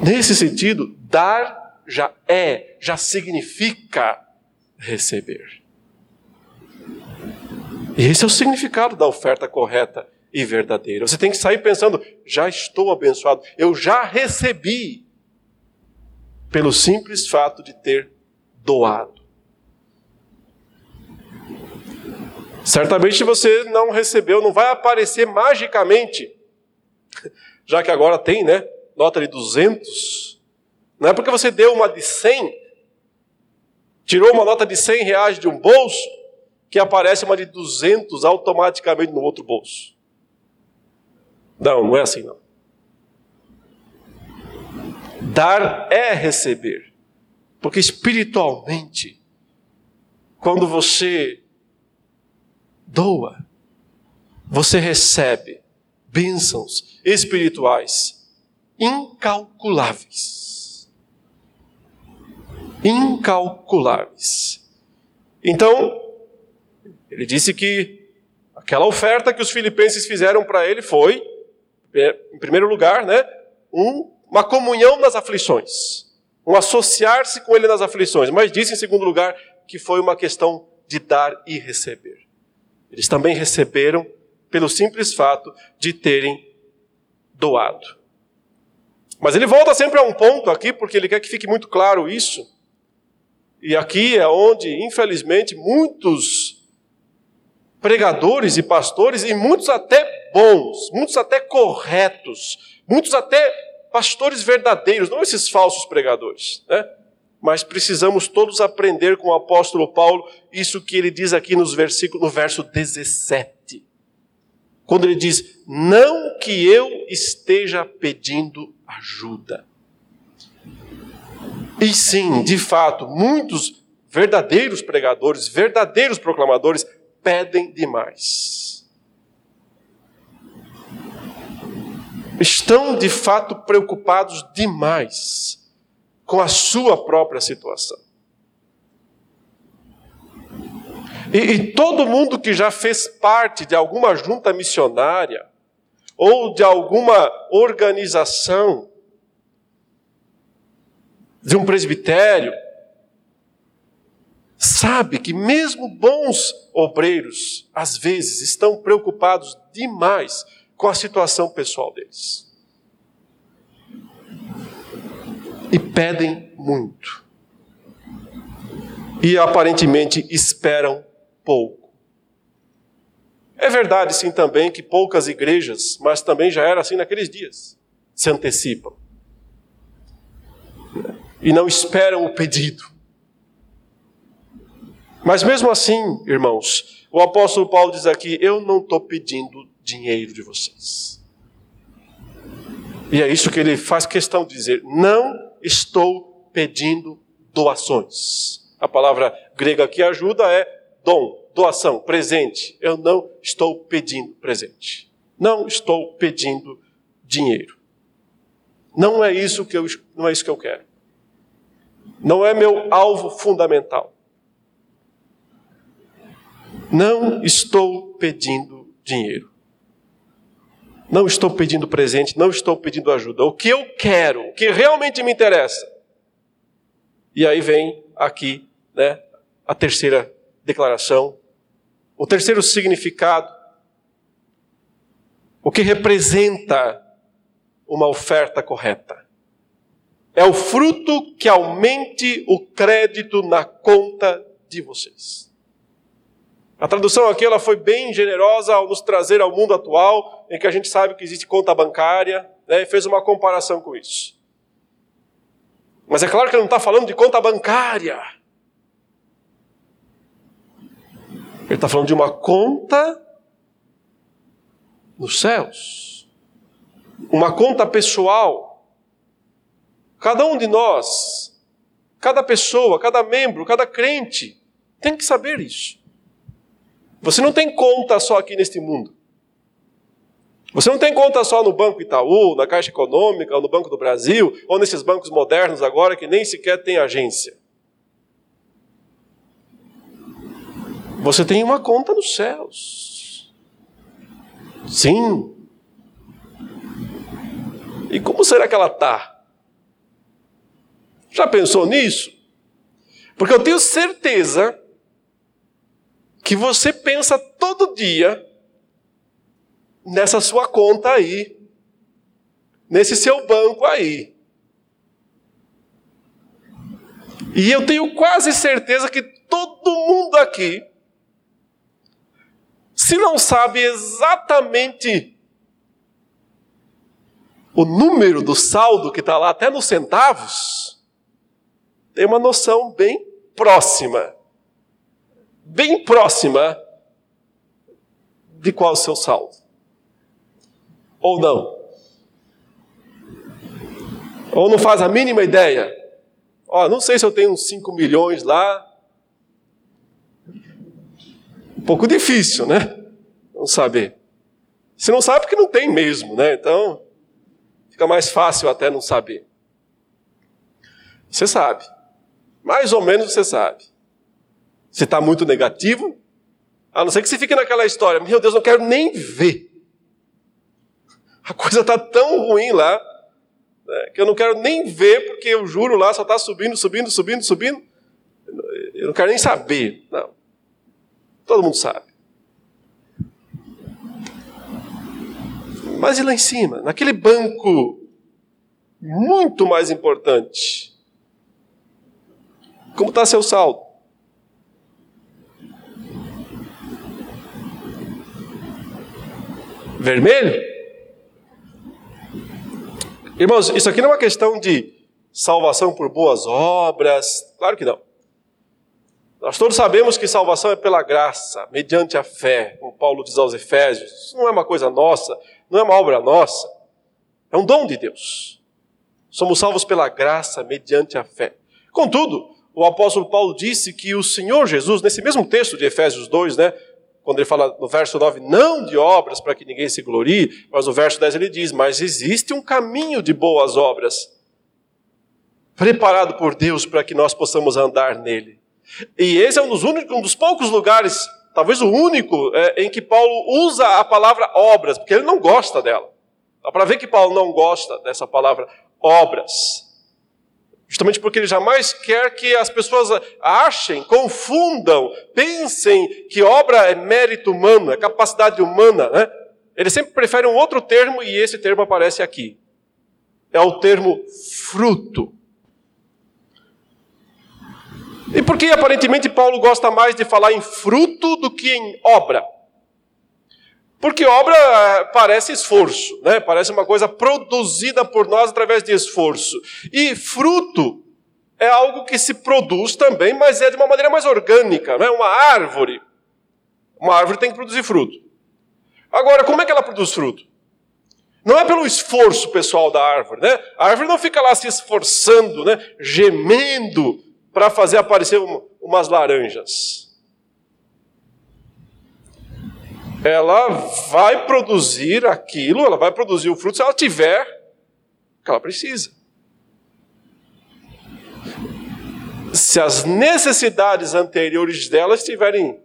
Speaker 1: Nesse sentido, dar já é, já significa receber. E esse é o significado da oferta correta e verdadeira. Você tem que sair pensando: já estou abençoado, eu já recebi, pelo simples fato de ter doado. Certamente você não recebeu, não vai aparecer magicamente, (laughs) já que agora tem, né? Nota de 200. Não é porque você deu uma de 100, tirou uma nota de 100 reais de um bolso, que aparece uma de 200 automaticamente no outro bolso. Não, não é assim não. Dar é receber. Porque espiritualmente, quando você doa, você recebe bênçãos espirituais incalculáveis. Incalculáveis. Então, ele disse que aquela oferta que os filipenses fizeram para ele foi, em primeiro lugar, né, um, uma comunhão nas aflições, um associar-se com ele nas aflições, mas disse em segundo lugar que foi uma questão de dar e receber. Eles também receberam pelo simples fato de terem doado. Mas ele volta sempre a um ponto aqui, porque ele quer que fique muito claro isso. E aqui é onde, infelizmente, muitos pregadores e pastores, e muitos até bons, muitos até corretos, muitos até pastores verdadeiros, não esses falsos pregadores, né? Mas precisamos todos aprender com o apóstolo Paulo isso que ele diz aqui nos versículos, no verso 17. Quando ele diz: "Não que eu esteja pedindo ajuda". E sim, de fato, muitos verdadeiros pregadores, verdadeiros proclamadores pedem demais. Estão de fato preocupados demais com a sua própria situação. E, e, todo mundo que já fez parte de alguma junta missionária ou de alguma organização, de um presbitério, sabe que mesmo bons obreiros, às vezes, estão preocupados demais com a situação pessoal deles. E pedem muito. e aparentemente esperam pouco. É verdade, sim, também que poucas igrejas, mas também já era assim naqueles dias, se antecipam e não esperam o pedido. Mas mesmo assim, irmãos, o apóstolo Paulo diz aqui: Eu não estou pedindo dinheiro de vocês. E é isso que ele faz questão de dizer: Não estou pedindo doações. A palavra grega que ajuda é dom, doação, presente. Eu não estou pedindo presente. Não estou pedindo dinheiro. Não é isso que eu, não é isso que eu quero. Não é meu alvo fundamental. Não estou pedindo dinheiro. Não estou pedindo presente, não estou pedindo ajuda. O que eu quero, o que realmente me interessa. E aí vem aqui né, a terceira declaração, o terceiro significado, o que representa uma oferta correta. É o fruto que aumente o crédito na conta de vocês. A tradução aqui ela foi bem generosa ao nos trazer ao mundo atual, em que a gente sabe que existe conta bancária, né, e fez uma comparação com isso. Mas é claro que ele não está falando de conta bancária. Ele está falando de uma conta nos céus. Uma conta pessoal. Cada um de nós, cada pessoa, cada membro, cada crente, tem que saber isso. Você não tem conta só aqui neste mundo. Você não tem conta só no Banco Itaú, na Caixa Econômica, ou no Banco do Brasil, ou nesses bancos modernos agora que nem sequer tem agência. Você tem uma conta nos céus. Sim. E como será que ela está? Já pensou nisso? Porque eu tenho certeza que você pensa todo dia nessa sua conta aí, nesse seu banco aí. E eu tenho quase certeza que todo mundo aqui se não sabe exatamente o número do saldo que está lá, até nos centavos, tem uma noção bem próxima, bem próxima de qual é o seu saldo. Ou não. Ou não faz a mínima ideia. Ó, não sei se eu tenho uns 5 milhões lá, um pouco difícil, né? Não saber. Se não sabe, porque não tem mesmo, né? Então, fica mais fácil até não saber. Você sabe. Mais ou menos você sabe. Se está muito negativo, a não ser que você fique naquela história, meu Deus, não quero nem ver. A coisa está tão ruim lá, né, que eu não quero nem ver, porque o juro lá só está subindo, subindo, subindo, subindo. Eu não quero nem saber. Não. Todo mundo sabe. Mas e lá em cima, naquele banco muito mais importante? Como está seu saldo? Vermelho? Irmãos, isso aqui não é uma questão de salvação por boas obras, claro que não. Nós todos sabemos que salvação é pela graça, mediante a fé, como Paulo diz aos Efésios. Isso não é uma coisa nossa, não é uma obra nossa. É um dom de Deus. Somos salvos pela graça, mediante a fé. Contudo, o apóstolo Paulo disse que o Senhor Jesus, nesse mesmo texto de Efésios 2, né, quando ele fala no verso 9, não de obras para que ninguém se glorie, mas no verso 10 ele diz: Mas existe um caminho de boas obras, preparado por Deus para que nós possamos andar nele. E esse é um dos, únicos, um dos poucos lugares, talvez o único, é, em que Paulo usa a palavra obras, porque ele não gosta dela. Dá para ver que Paulo não gosta dessa palavra obras. Justamente porque ele jamais quer que as pessoas achem, confundam, pensem que obra é mérito humano, é capacidade humana. Né? Ele sempre prefere um outro termo e esse termo aparece aqui. É o termo fruto. E por que aparentemente Paulo gosta mais de falar em fruto do que em obra? Porque obra eh, parece esforço, né? parece uma coisa produzida por nós através de esforço. E fruto é algo que se produz também, mas é de uma maneira mais orgânica, não é uma árvore. Uma árvore tem que produzir fruto. Agora, como é que ela produz fruto? Não é pelo esforço pessoal da árvore, né? A árvore não fica lá se esforçando, né? Gemendo para fazer aparecer umas laranjas. Ela vai produzir aquilo, ela vai produzir o fruto se ela tiver o que ela precisa. Se as necessidades anteriores dela estiverem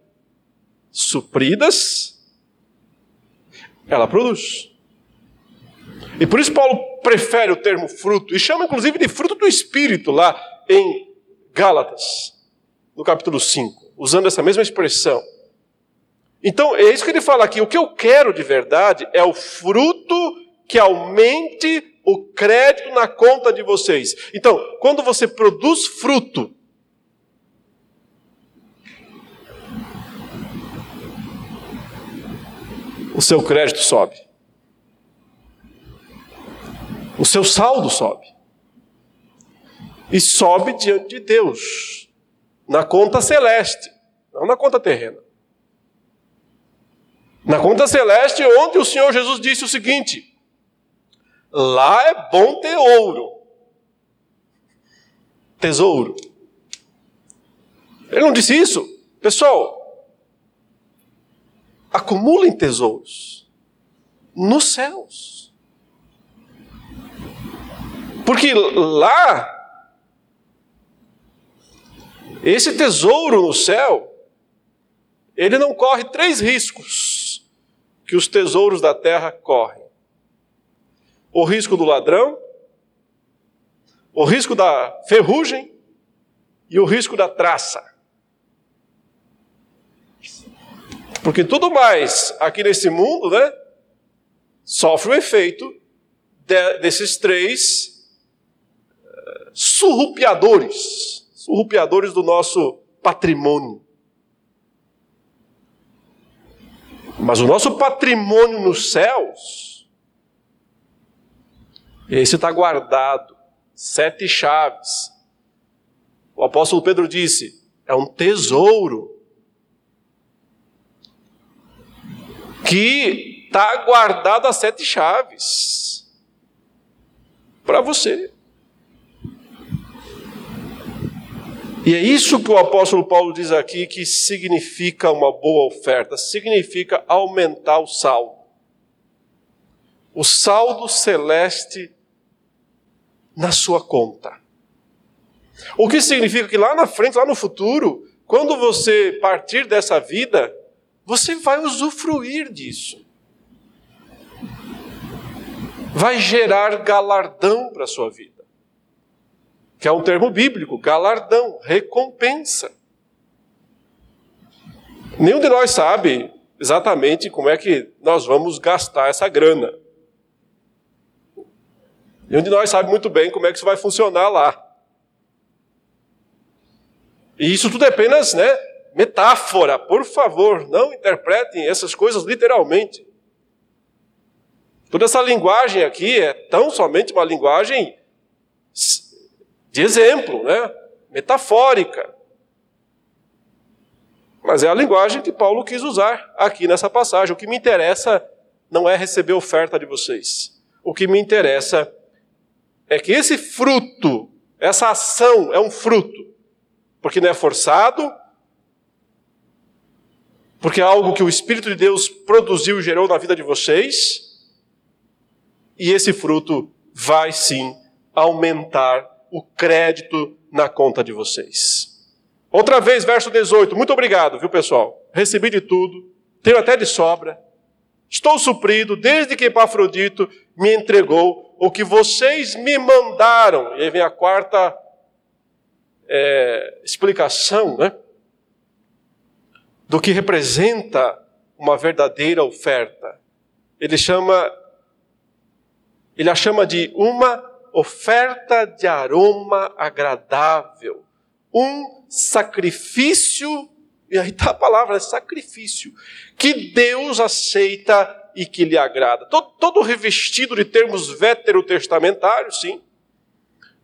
Speaker 1: supridas, ela produz. E por isso Paulo prefere o termo fruto, e chama inclusive de fruto do Espírito lá em Gálatas, no capítulo 5, usando essa mesma expressão. Então, é isso que ele fala aqui. O que eu quero de verdade é o fruto que aumente o crédito na conta de vocês. Então, quando você produz fruto, o seu crédito sobe. O seu saldo sobe. E sobe diante de Deus, na conta celeste, não na conta terrena. Na conta celeste, onde o Senhor Jesus disse o seguinte: lá é bom ter ouro, tesouro. Ele não disse isso? Pessoal, acumulem tesouros nos céus. Porque lá, esse tesouro no céu, ele não corre três riscos que os tesouros da terra correm: o risco do ladrão, o risco da ferrugem e o risco da traça. Porque tudo mais aqui nesse mundo, né, sofre o efeito de, desses três uh, surrupiadores, surrupiadores do nosso patrimônio. Mas o nosso patrimônio nos céus, esse está guardado, sete chaves. O apóstolo Pedro disse: é um tesouro que está guardado a sete chaves para você. E é isso que o apóstolo Paulo diz aqui que significa uma boa oferta, significa aumentar o saldo. O saldo celeste na sua conta. O que significa que lá na frente, lá no futuro, quando você partir dessa vida, você vai usufruir disso. Vai gerar galardão para a sua vida que é um termo bíblico, galardão, recompensa. Nenhum de nós sabe exatamente como é que nós vamos gastar essa grana. Nenhum de nós sabe muito bem como é que isso vai funcionar lá. E isso tudo é apenas né, metáfora. Por favor, não interpretem essas coisas literalmente. Toda essa linguagem aqui é tão somente uma linguagem de exemplo, né? metafórica. Mas é a linguagem que Paulo quis usar aqui nessa passagem. O que me interessa não é receber oferta de vocês. O que me interessa é que esse fruto, essa ação é um fruto, porque não é forçado, porque é algo que o Espírito de Deus produziu e gerou na vida de vocês, e esse fruto vai sim aumentar o crédito na conta de vocês. Outra vez, verso 18. Muito obrigado, viu, pessoal? Recebi de tudo, tenho até de sobra. Estou suprido desde que Epafrodito me entregou o que vocês me mandaram. E aí vem a quarta é, explicação, né? Do que representa uma verdadeira oferta. Ele chama, ele a chama de uma oferta de aroma agradável, um sacrifício, e aí está a palavra, sacrifício, que Deus aceita e que lhe agrada. Todo, todo revestido de termos veterotestamentários, sim,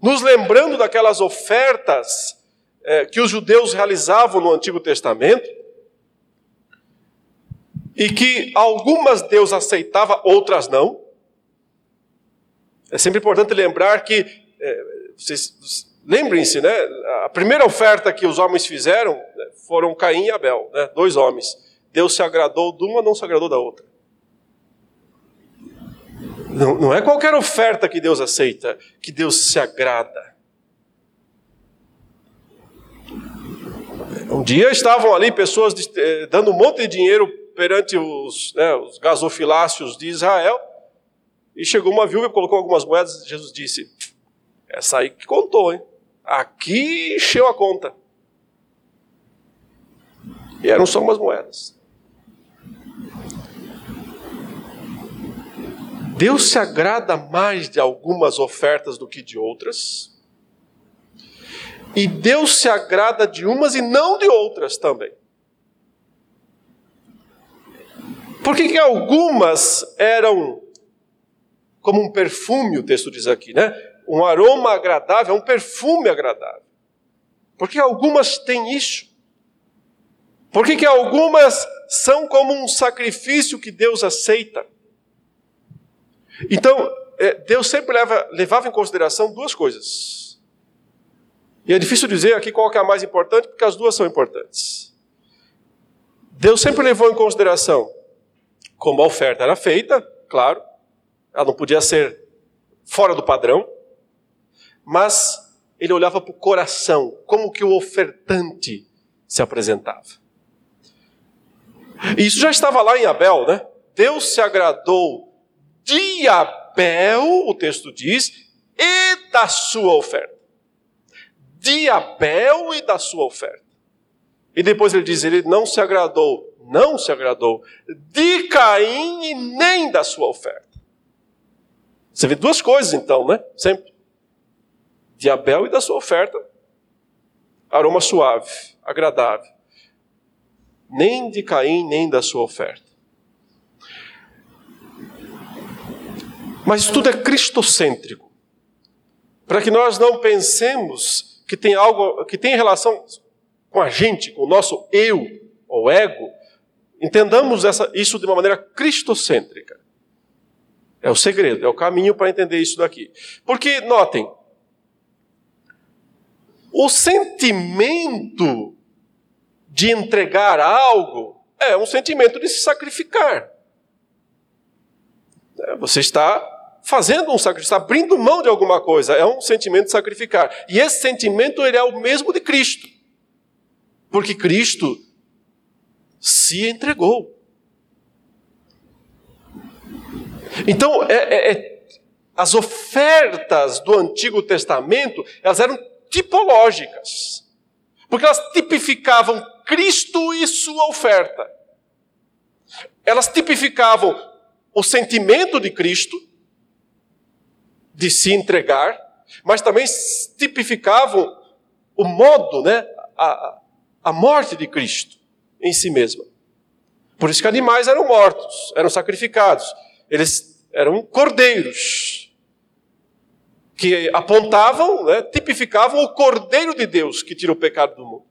Speaker 1: nos lembrando daquelas ofertas é, que os judeus realizavam no Antigo Testamento, e que algumas Deus aceitava, outras não. É sempre importante lembrar que, é, vocês lembrem-se, né? A primeira oferta que os homens fizeram né, foram Caim e Abel, né, dois homens. Deus se agradou de uma, não se agradou da outra. Não, não é qualquer oferta que Deus aceita, que Deus se agrada. Um dia estavam ali pessoas eh, dando um monte de dinheiro perante os, né, os gasofiláceos de Israel, e chegou uma viúva colocou algumas moedas, Jesus disse, essa aí que contou, hein? Aqui encheu a conta. E eram só umas moedas. Deus se agrada mais de algumas ofertas do que de outras. E Deus se agrada de umas e não de outras também. Por que, que algumas eram como um perfume, o texto diz aqui, né? Um aroma agradável, é um perfume agradável. Porque algumas têm isso. Por que, algumas são como um sacrifício que Deus aceita? Então, é, Deus sempre leva, levava em consideração duas coisas. E é difícil dizer aqui qual é a mais importante, porque as duas são importantes. Deus sempre levou em consideração como a oferta era feita, claro, ela não podia ser fora do padrão, mas ele olhava para o coração, como que o ofertante se apresentava. E isso já estava lá em Abel, né? Deus se agradou de Abel, o texto diz, e da sua oferta. De Abel e da sua oferta. E depois ele diz: ele não se agradou, não se agradou de Caim e nem da sua oferta. Você vê duas coisas então, né? Sempre. De Abel e da sua oferta. Aroma suave, agradável. Nem de Caim, nem da sua oferta. Mas tudo é cristocêntrico. Para que nós não pensemos que tem algo que tem relação com a gente, com o nosso eu ou ego, entendamos essa, isso de uma maneira cristocêntrica. É o segredo, é o caminho para entender isso daqui. Porque, notem, o sentimento de entregar algo é um sentimento de se sacrificar. É, você está fazendo um sacrifício, está abrindo mão de alguma coisa, é um sentimento de sacrificar. E esse sentimento ele é o mesmo de Cristo. Porque Cristo se entregou. Então, é, é, é, as ofertas do Antigo Testamento, elas eram tipológicas. Porque elas tipificavam Cristo e sua oferta. Elas tipificavam o sentimento de Cristo, de se entregar, mas também tipificavam o modo, né, a, a morte de Cristo em si mesma. Por isso que animais eram mortos, eram sacrificados. Eles eram cordeiros que apontavam, né, tipificavam o cordeiro de Deus que tira o pecado do mundo.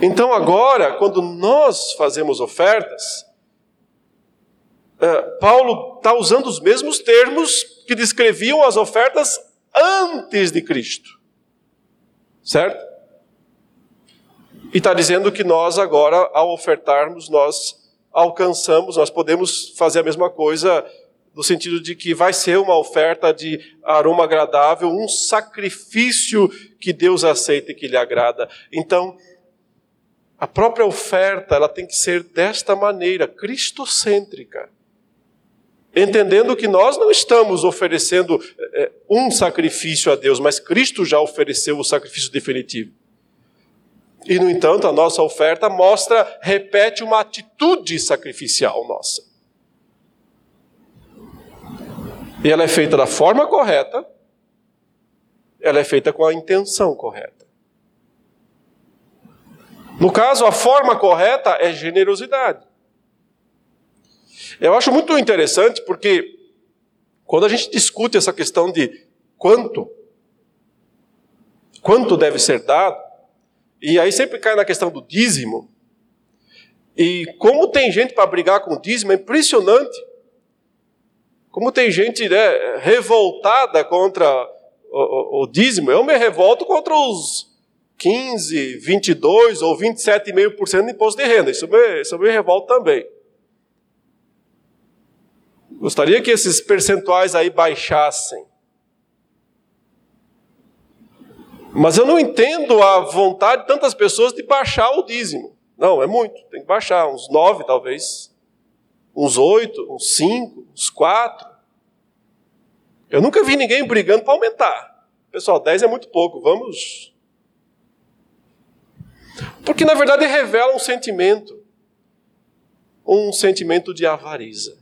Speaker 1: Então, agora, quando nós fazemos ofertas, uh, Paulo está usando os mesmos termos que descreviam as ofertas antes de Cristo. Certo? E está dizendo que nós agora, ao ofertarmos, nós alcançamos, nós podemos fazer a mesma coisa no sentido de que vai ser uma oferta de aroma agradável, um sacrifício que Deus aceita e que lhe agrada. Então, a própria oferta, ela tem que ser desta maneira, cristocêntrica entendendo que nós não estamos oferecendo é, um sacrifício a Deus, mas Cristo já ofereceu o sacrifício definitivo. E, no entanto, a nossa oferta mostra, repete uma atitude sacrificial nossa. E ela é feita da forma correta, ela é feita com a intenção correta. No caso, a forma correta é generosidade. Eu acho muito interessante porque quando a gente discute essa questão de quanto, quanto deve ser dado, e aí sempre cai na questão do dízimo, e como tem gente para brigar com o dízimo, é impressionante. Como tem gente né, revoltada contra o, o, o dízimo, eu me revolto contra os 15, 22 ou 27,5% de imposto de renda. Isso me, isso me revolta também. Gostaria que esses percentuais aí baixassem. Mas eu não entendo a vontade de tantas pessoas de baixar o dízimo. Não, é muito, tem que baixar, uns nove talvez, uns oito, uns cinco, uns quatro. Eu nunca vi ninguém brigando para aumentar. Pessoal, dez é muito pouco, vamos. Porque na verdade revela um sentimento, um sentimento de avareza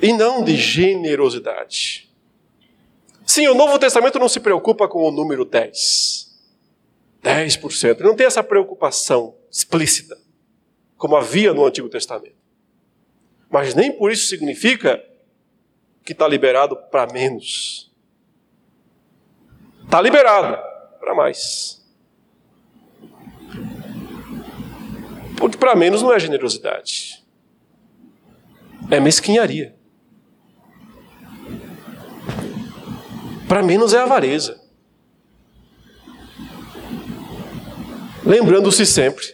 Speaker 1: e não de generosidade. Sim, o Novo Testamento não se preocupa com o número 10. 10%. Ele não tem essa preocupação explícita, como havia no Antigo Testamento. Mas nem por isso significa que está liberado para menos. Está liberado para mais. Porque para menos não é generosidade, é mesquinharia. Para menos é avareza. Lembrando-se sempre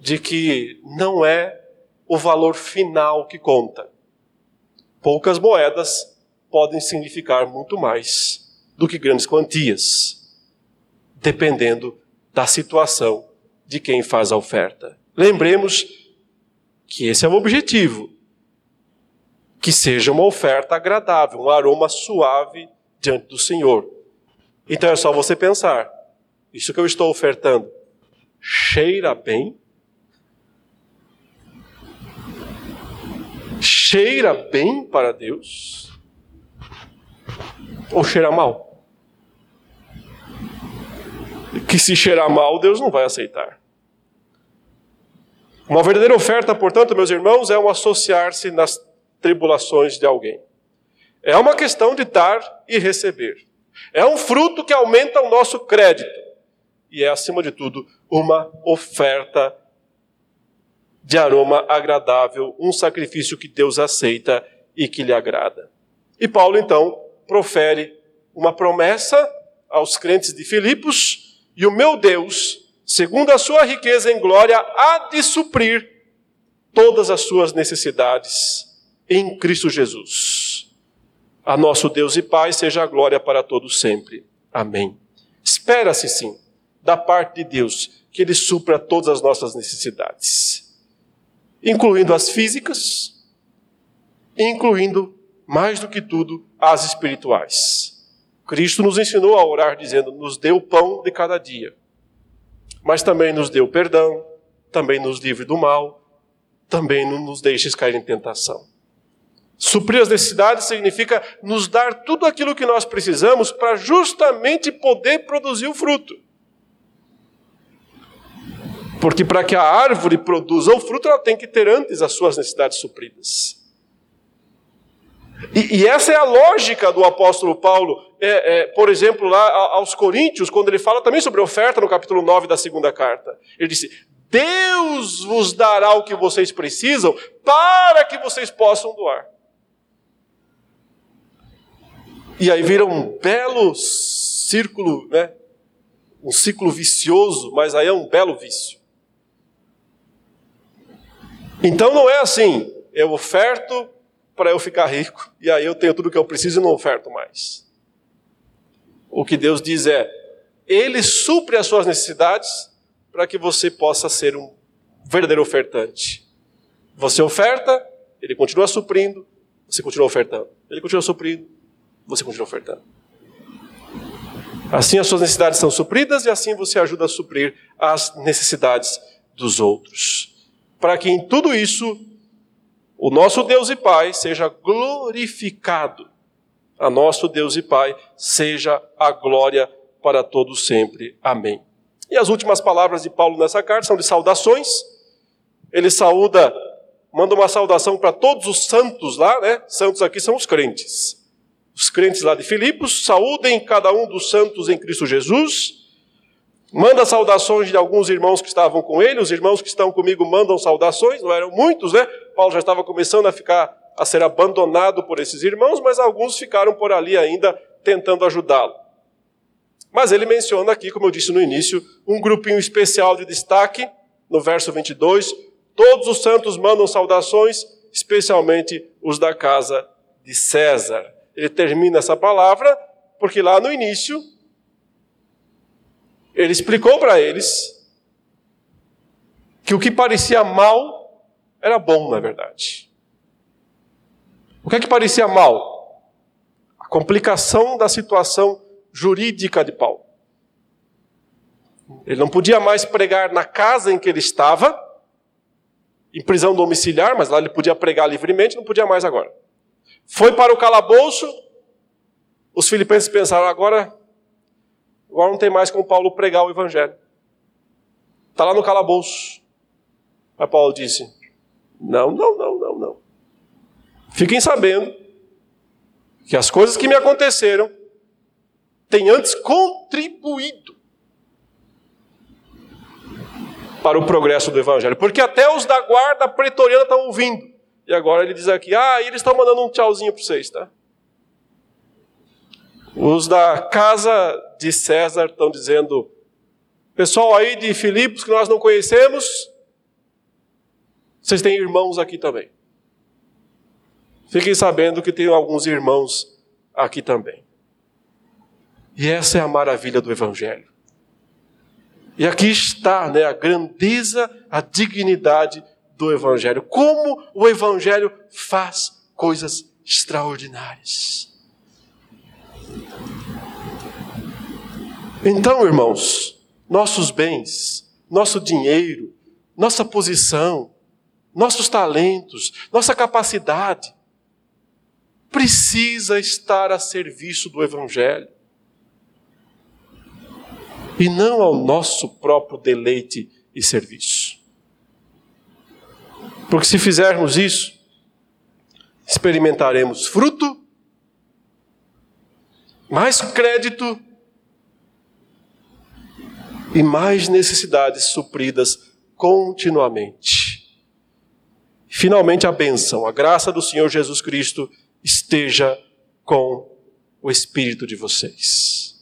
Speaker 1: de que não é o valor final que conta. Poucas moedas podem significar muito mais do que grandes quantias, dependendo da situação de quem faz a oferta. Lembremos que esse é o objetivo. Que seja uma oferta agradável, um aroma suave diante do Senhor. Então é só você pensar: isso que eu estou ofertando cheira bem? Cheira bem para Deus? Ou cheira mal? Que se cheirar mal, Deus não vai aceitar. Uma verdadeira oferta, portanto, meus irmãos, é um associar-se nas tribulações de alguém. É uma questão de dar e receber. É um fruto que aumenta o nosso crédito. E é, acima de tudo, uma oferta de aroma agradável, um sacrifício que Deus aceita e que lhe agrada. E Paulo, então, profere uma promessa aos crentes de Filipos: e o meu Deus, segundo a sua riqueza em glória, há de suprir todas as suas necessidades em Cristo Jesus. A nosso Deus e Pai seja a glória para todos sempre. Amém. Espera-se sim, da parte de Deus, que Ele supra todas as nossas necessidades, incluindo as físicas, incluindo, mais do que tudo, as espirituais. Cristo nos ensinou a orar dizendo: nos dê o pão de cada dia, mas também nos dê o perdão, também nos livre do mal, também não nos deixes cair em tentação. Suprir as necessidades significa nos dar tudo aquilo que nós precisamos para justamente poder produzir o fruto. Porque para que a árvore produza o fruto, ela tem que ter antes as suas necessidades supridas. E, e essa é a lógica do apóstolo Paulo, é, é, por exemplo, lá aos Coríntios, quando ele fala também sobre oferta no capítulo 9 da segunda carta. Ele disse: Deus vos dará o que vocês precisam para que vocês possam doar. E aí vira um belo círculo, né? Um ciclo vicioso, mas aí é um belo vício. Então não é assim, eu oferto para eu ficar rico, e aí eu tenho tudo que eu preciso e não oferto mais. O que Deus diz é: Ele supre as suas necessidades para que você possa ser um verdadeiro ofertante. Você oferta, Ele continua suprindo, você continua ofertando. Ele continua suprindo, você continua ofertando. Assim as suas necessidades são supridas e assim você ajuda a suprir as necessidades dos outros. Para que em tudo isso o nosso Deus e Pai seja glorificado A nosso Deus e Pai seja a glória para todos sempre. Amém. E as últimas palavras de Paulo nessa carta são de saudações. Ele saúda, manda uma saudação para todos os santos lá, né? Santos aqui são os crentes. Os crentes lá de Filipos, saúdem cada um dos santos em Cristo Jesus. Manda saudações de alguns irmãos que estavam com ele, os irmãos que estão comigo mandam saudações, não eram muitos, né? Paulo já estava começando a ficar a ser abandonado por esses irmãos, mas alguns ficaram por ali ainda tentando ajudá-lo. Mas ele menciona aqui, como eu disse no início, um grupinho especial de destaque, no verso 22. Todos os santos mandam saudações, especialmente os da casa de César. Ele termina essa palavra, porque lá no início, ele explicou para eles que o que parecia mal era bom, na verdade. O que é que parecia mal? A complicação da situação jurídica de Paulo. Ele não podia mais pregar na casa em que ele estava, em prisão domiciliar, mas lá ele podia pregar livremente, não podia mais agora. Foi para o calabouço, os filipenses pensaram, agora, agora não tem mais como Paulo pregar o evangelho. Está lá no calabouço. Mas Paulo disse, não, não, não, não, não. Fiquem sabendo que as coisas que me aconteceram tem antes contribuído para o progresso do Evangelho. Porque até os da guarda pretoriana estão ouvindo. E agora ele diz aqui: ah, eles estão mandando um tchauzinho para vocês, tá? Os da casa de César estão dizendo: pessoal aí de Filipos que nós não conhecemos, vocês têm irmãos aqui também. Fiquem sabendo que tem alguns irmãos aqui também. E essa é a maravilha do Evangelho. E aqui está né, a grandeza, a dignidade do Evangelho. Como o Evangelho faz coisas extraordinárias. Então, irmãos, nossos bens, nosso dinheiro, nossa posição, nossos talentos, nossa capacidade, precisa estar a serviço do Evangelho e não ao nosso próprio deleite e serviço. Porque se fizermos isso, experimentaremos fruto, mais crédito e mais necessidades supridas continuamente. Finalmente, a bênção, a graça do Senhor Jesus Cristo esteja com o espírito de vocês.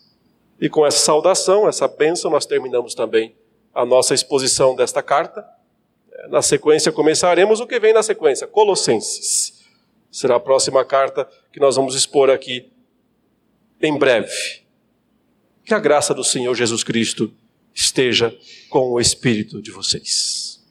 Speaker 1: E com essa saudação, essa bênção, nós terminamos também a nossa exposição desta carta. Na sequência, começaremos o que vem na sequência, Colossenses. Será a próxima carta que nós vamos expor aqui em breve. Que a graça do Senhor Jesus Cristo esteja com o espírito de vocês.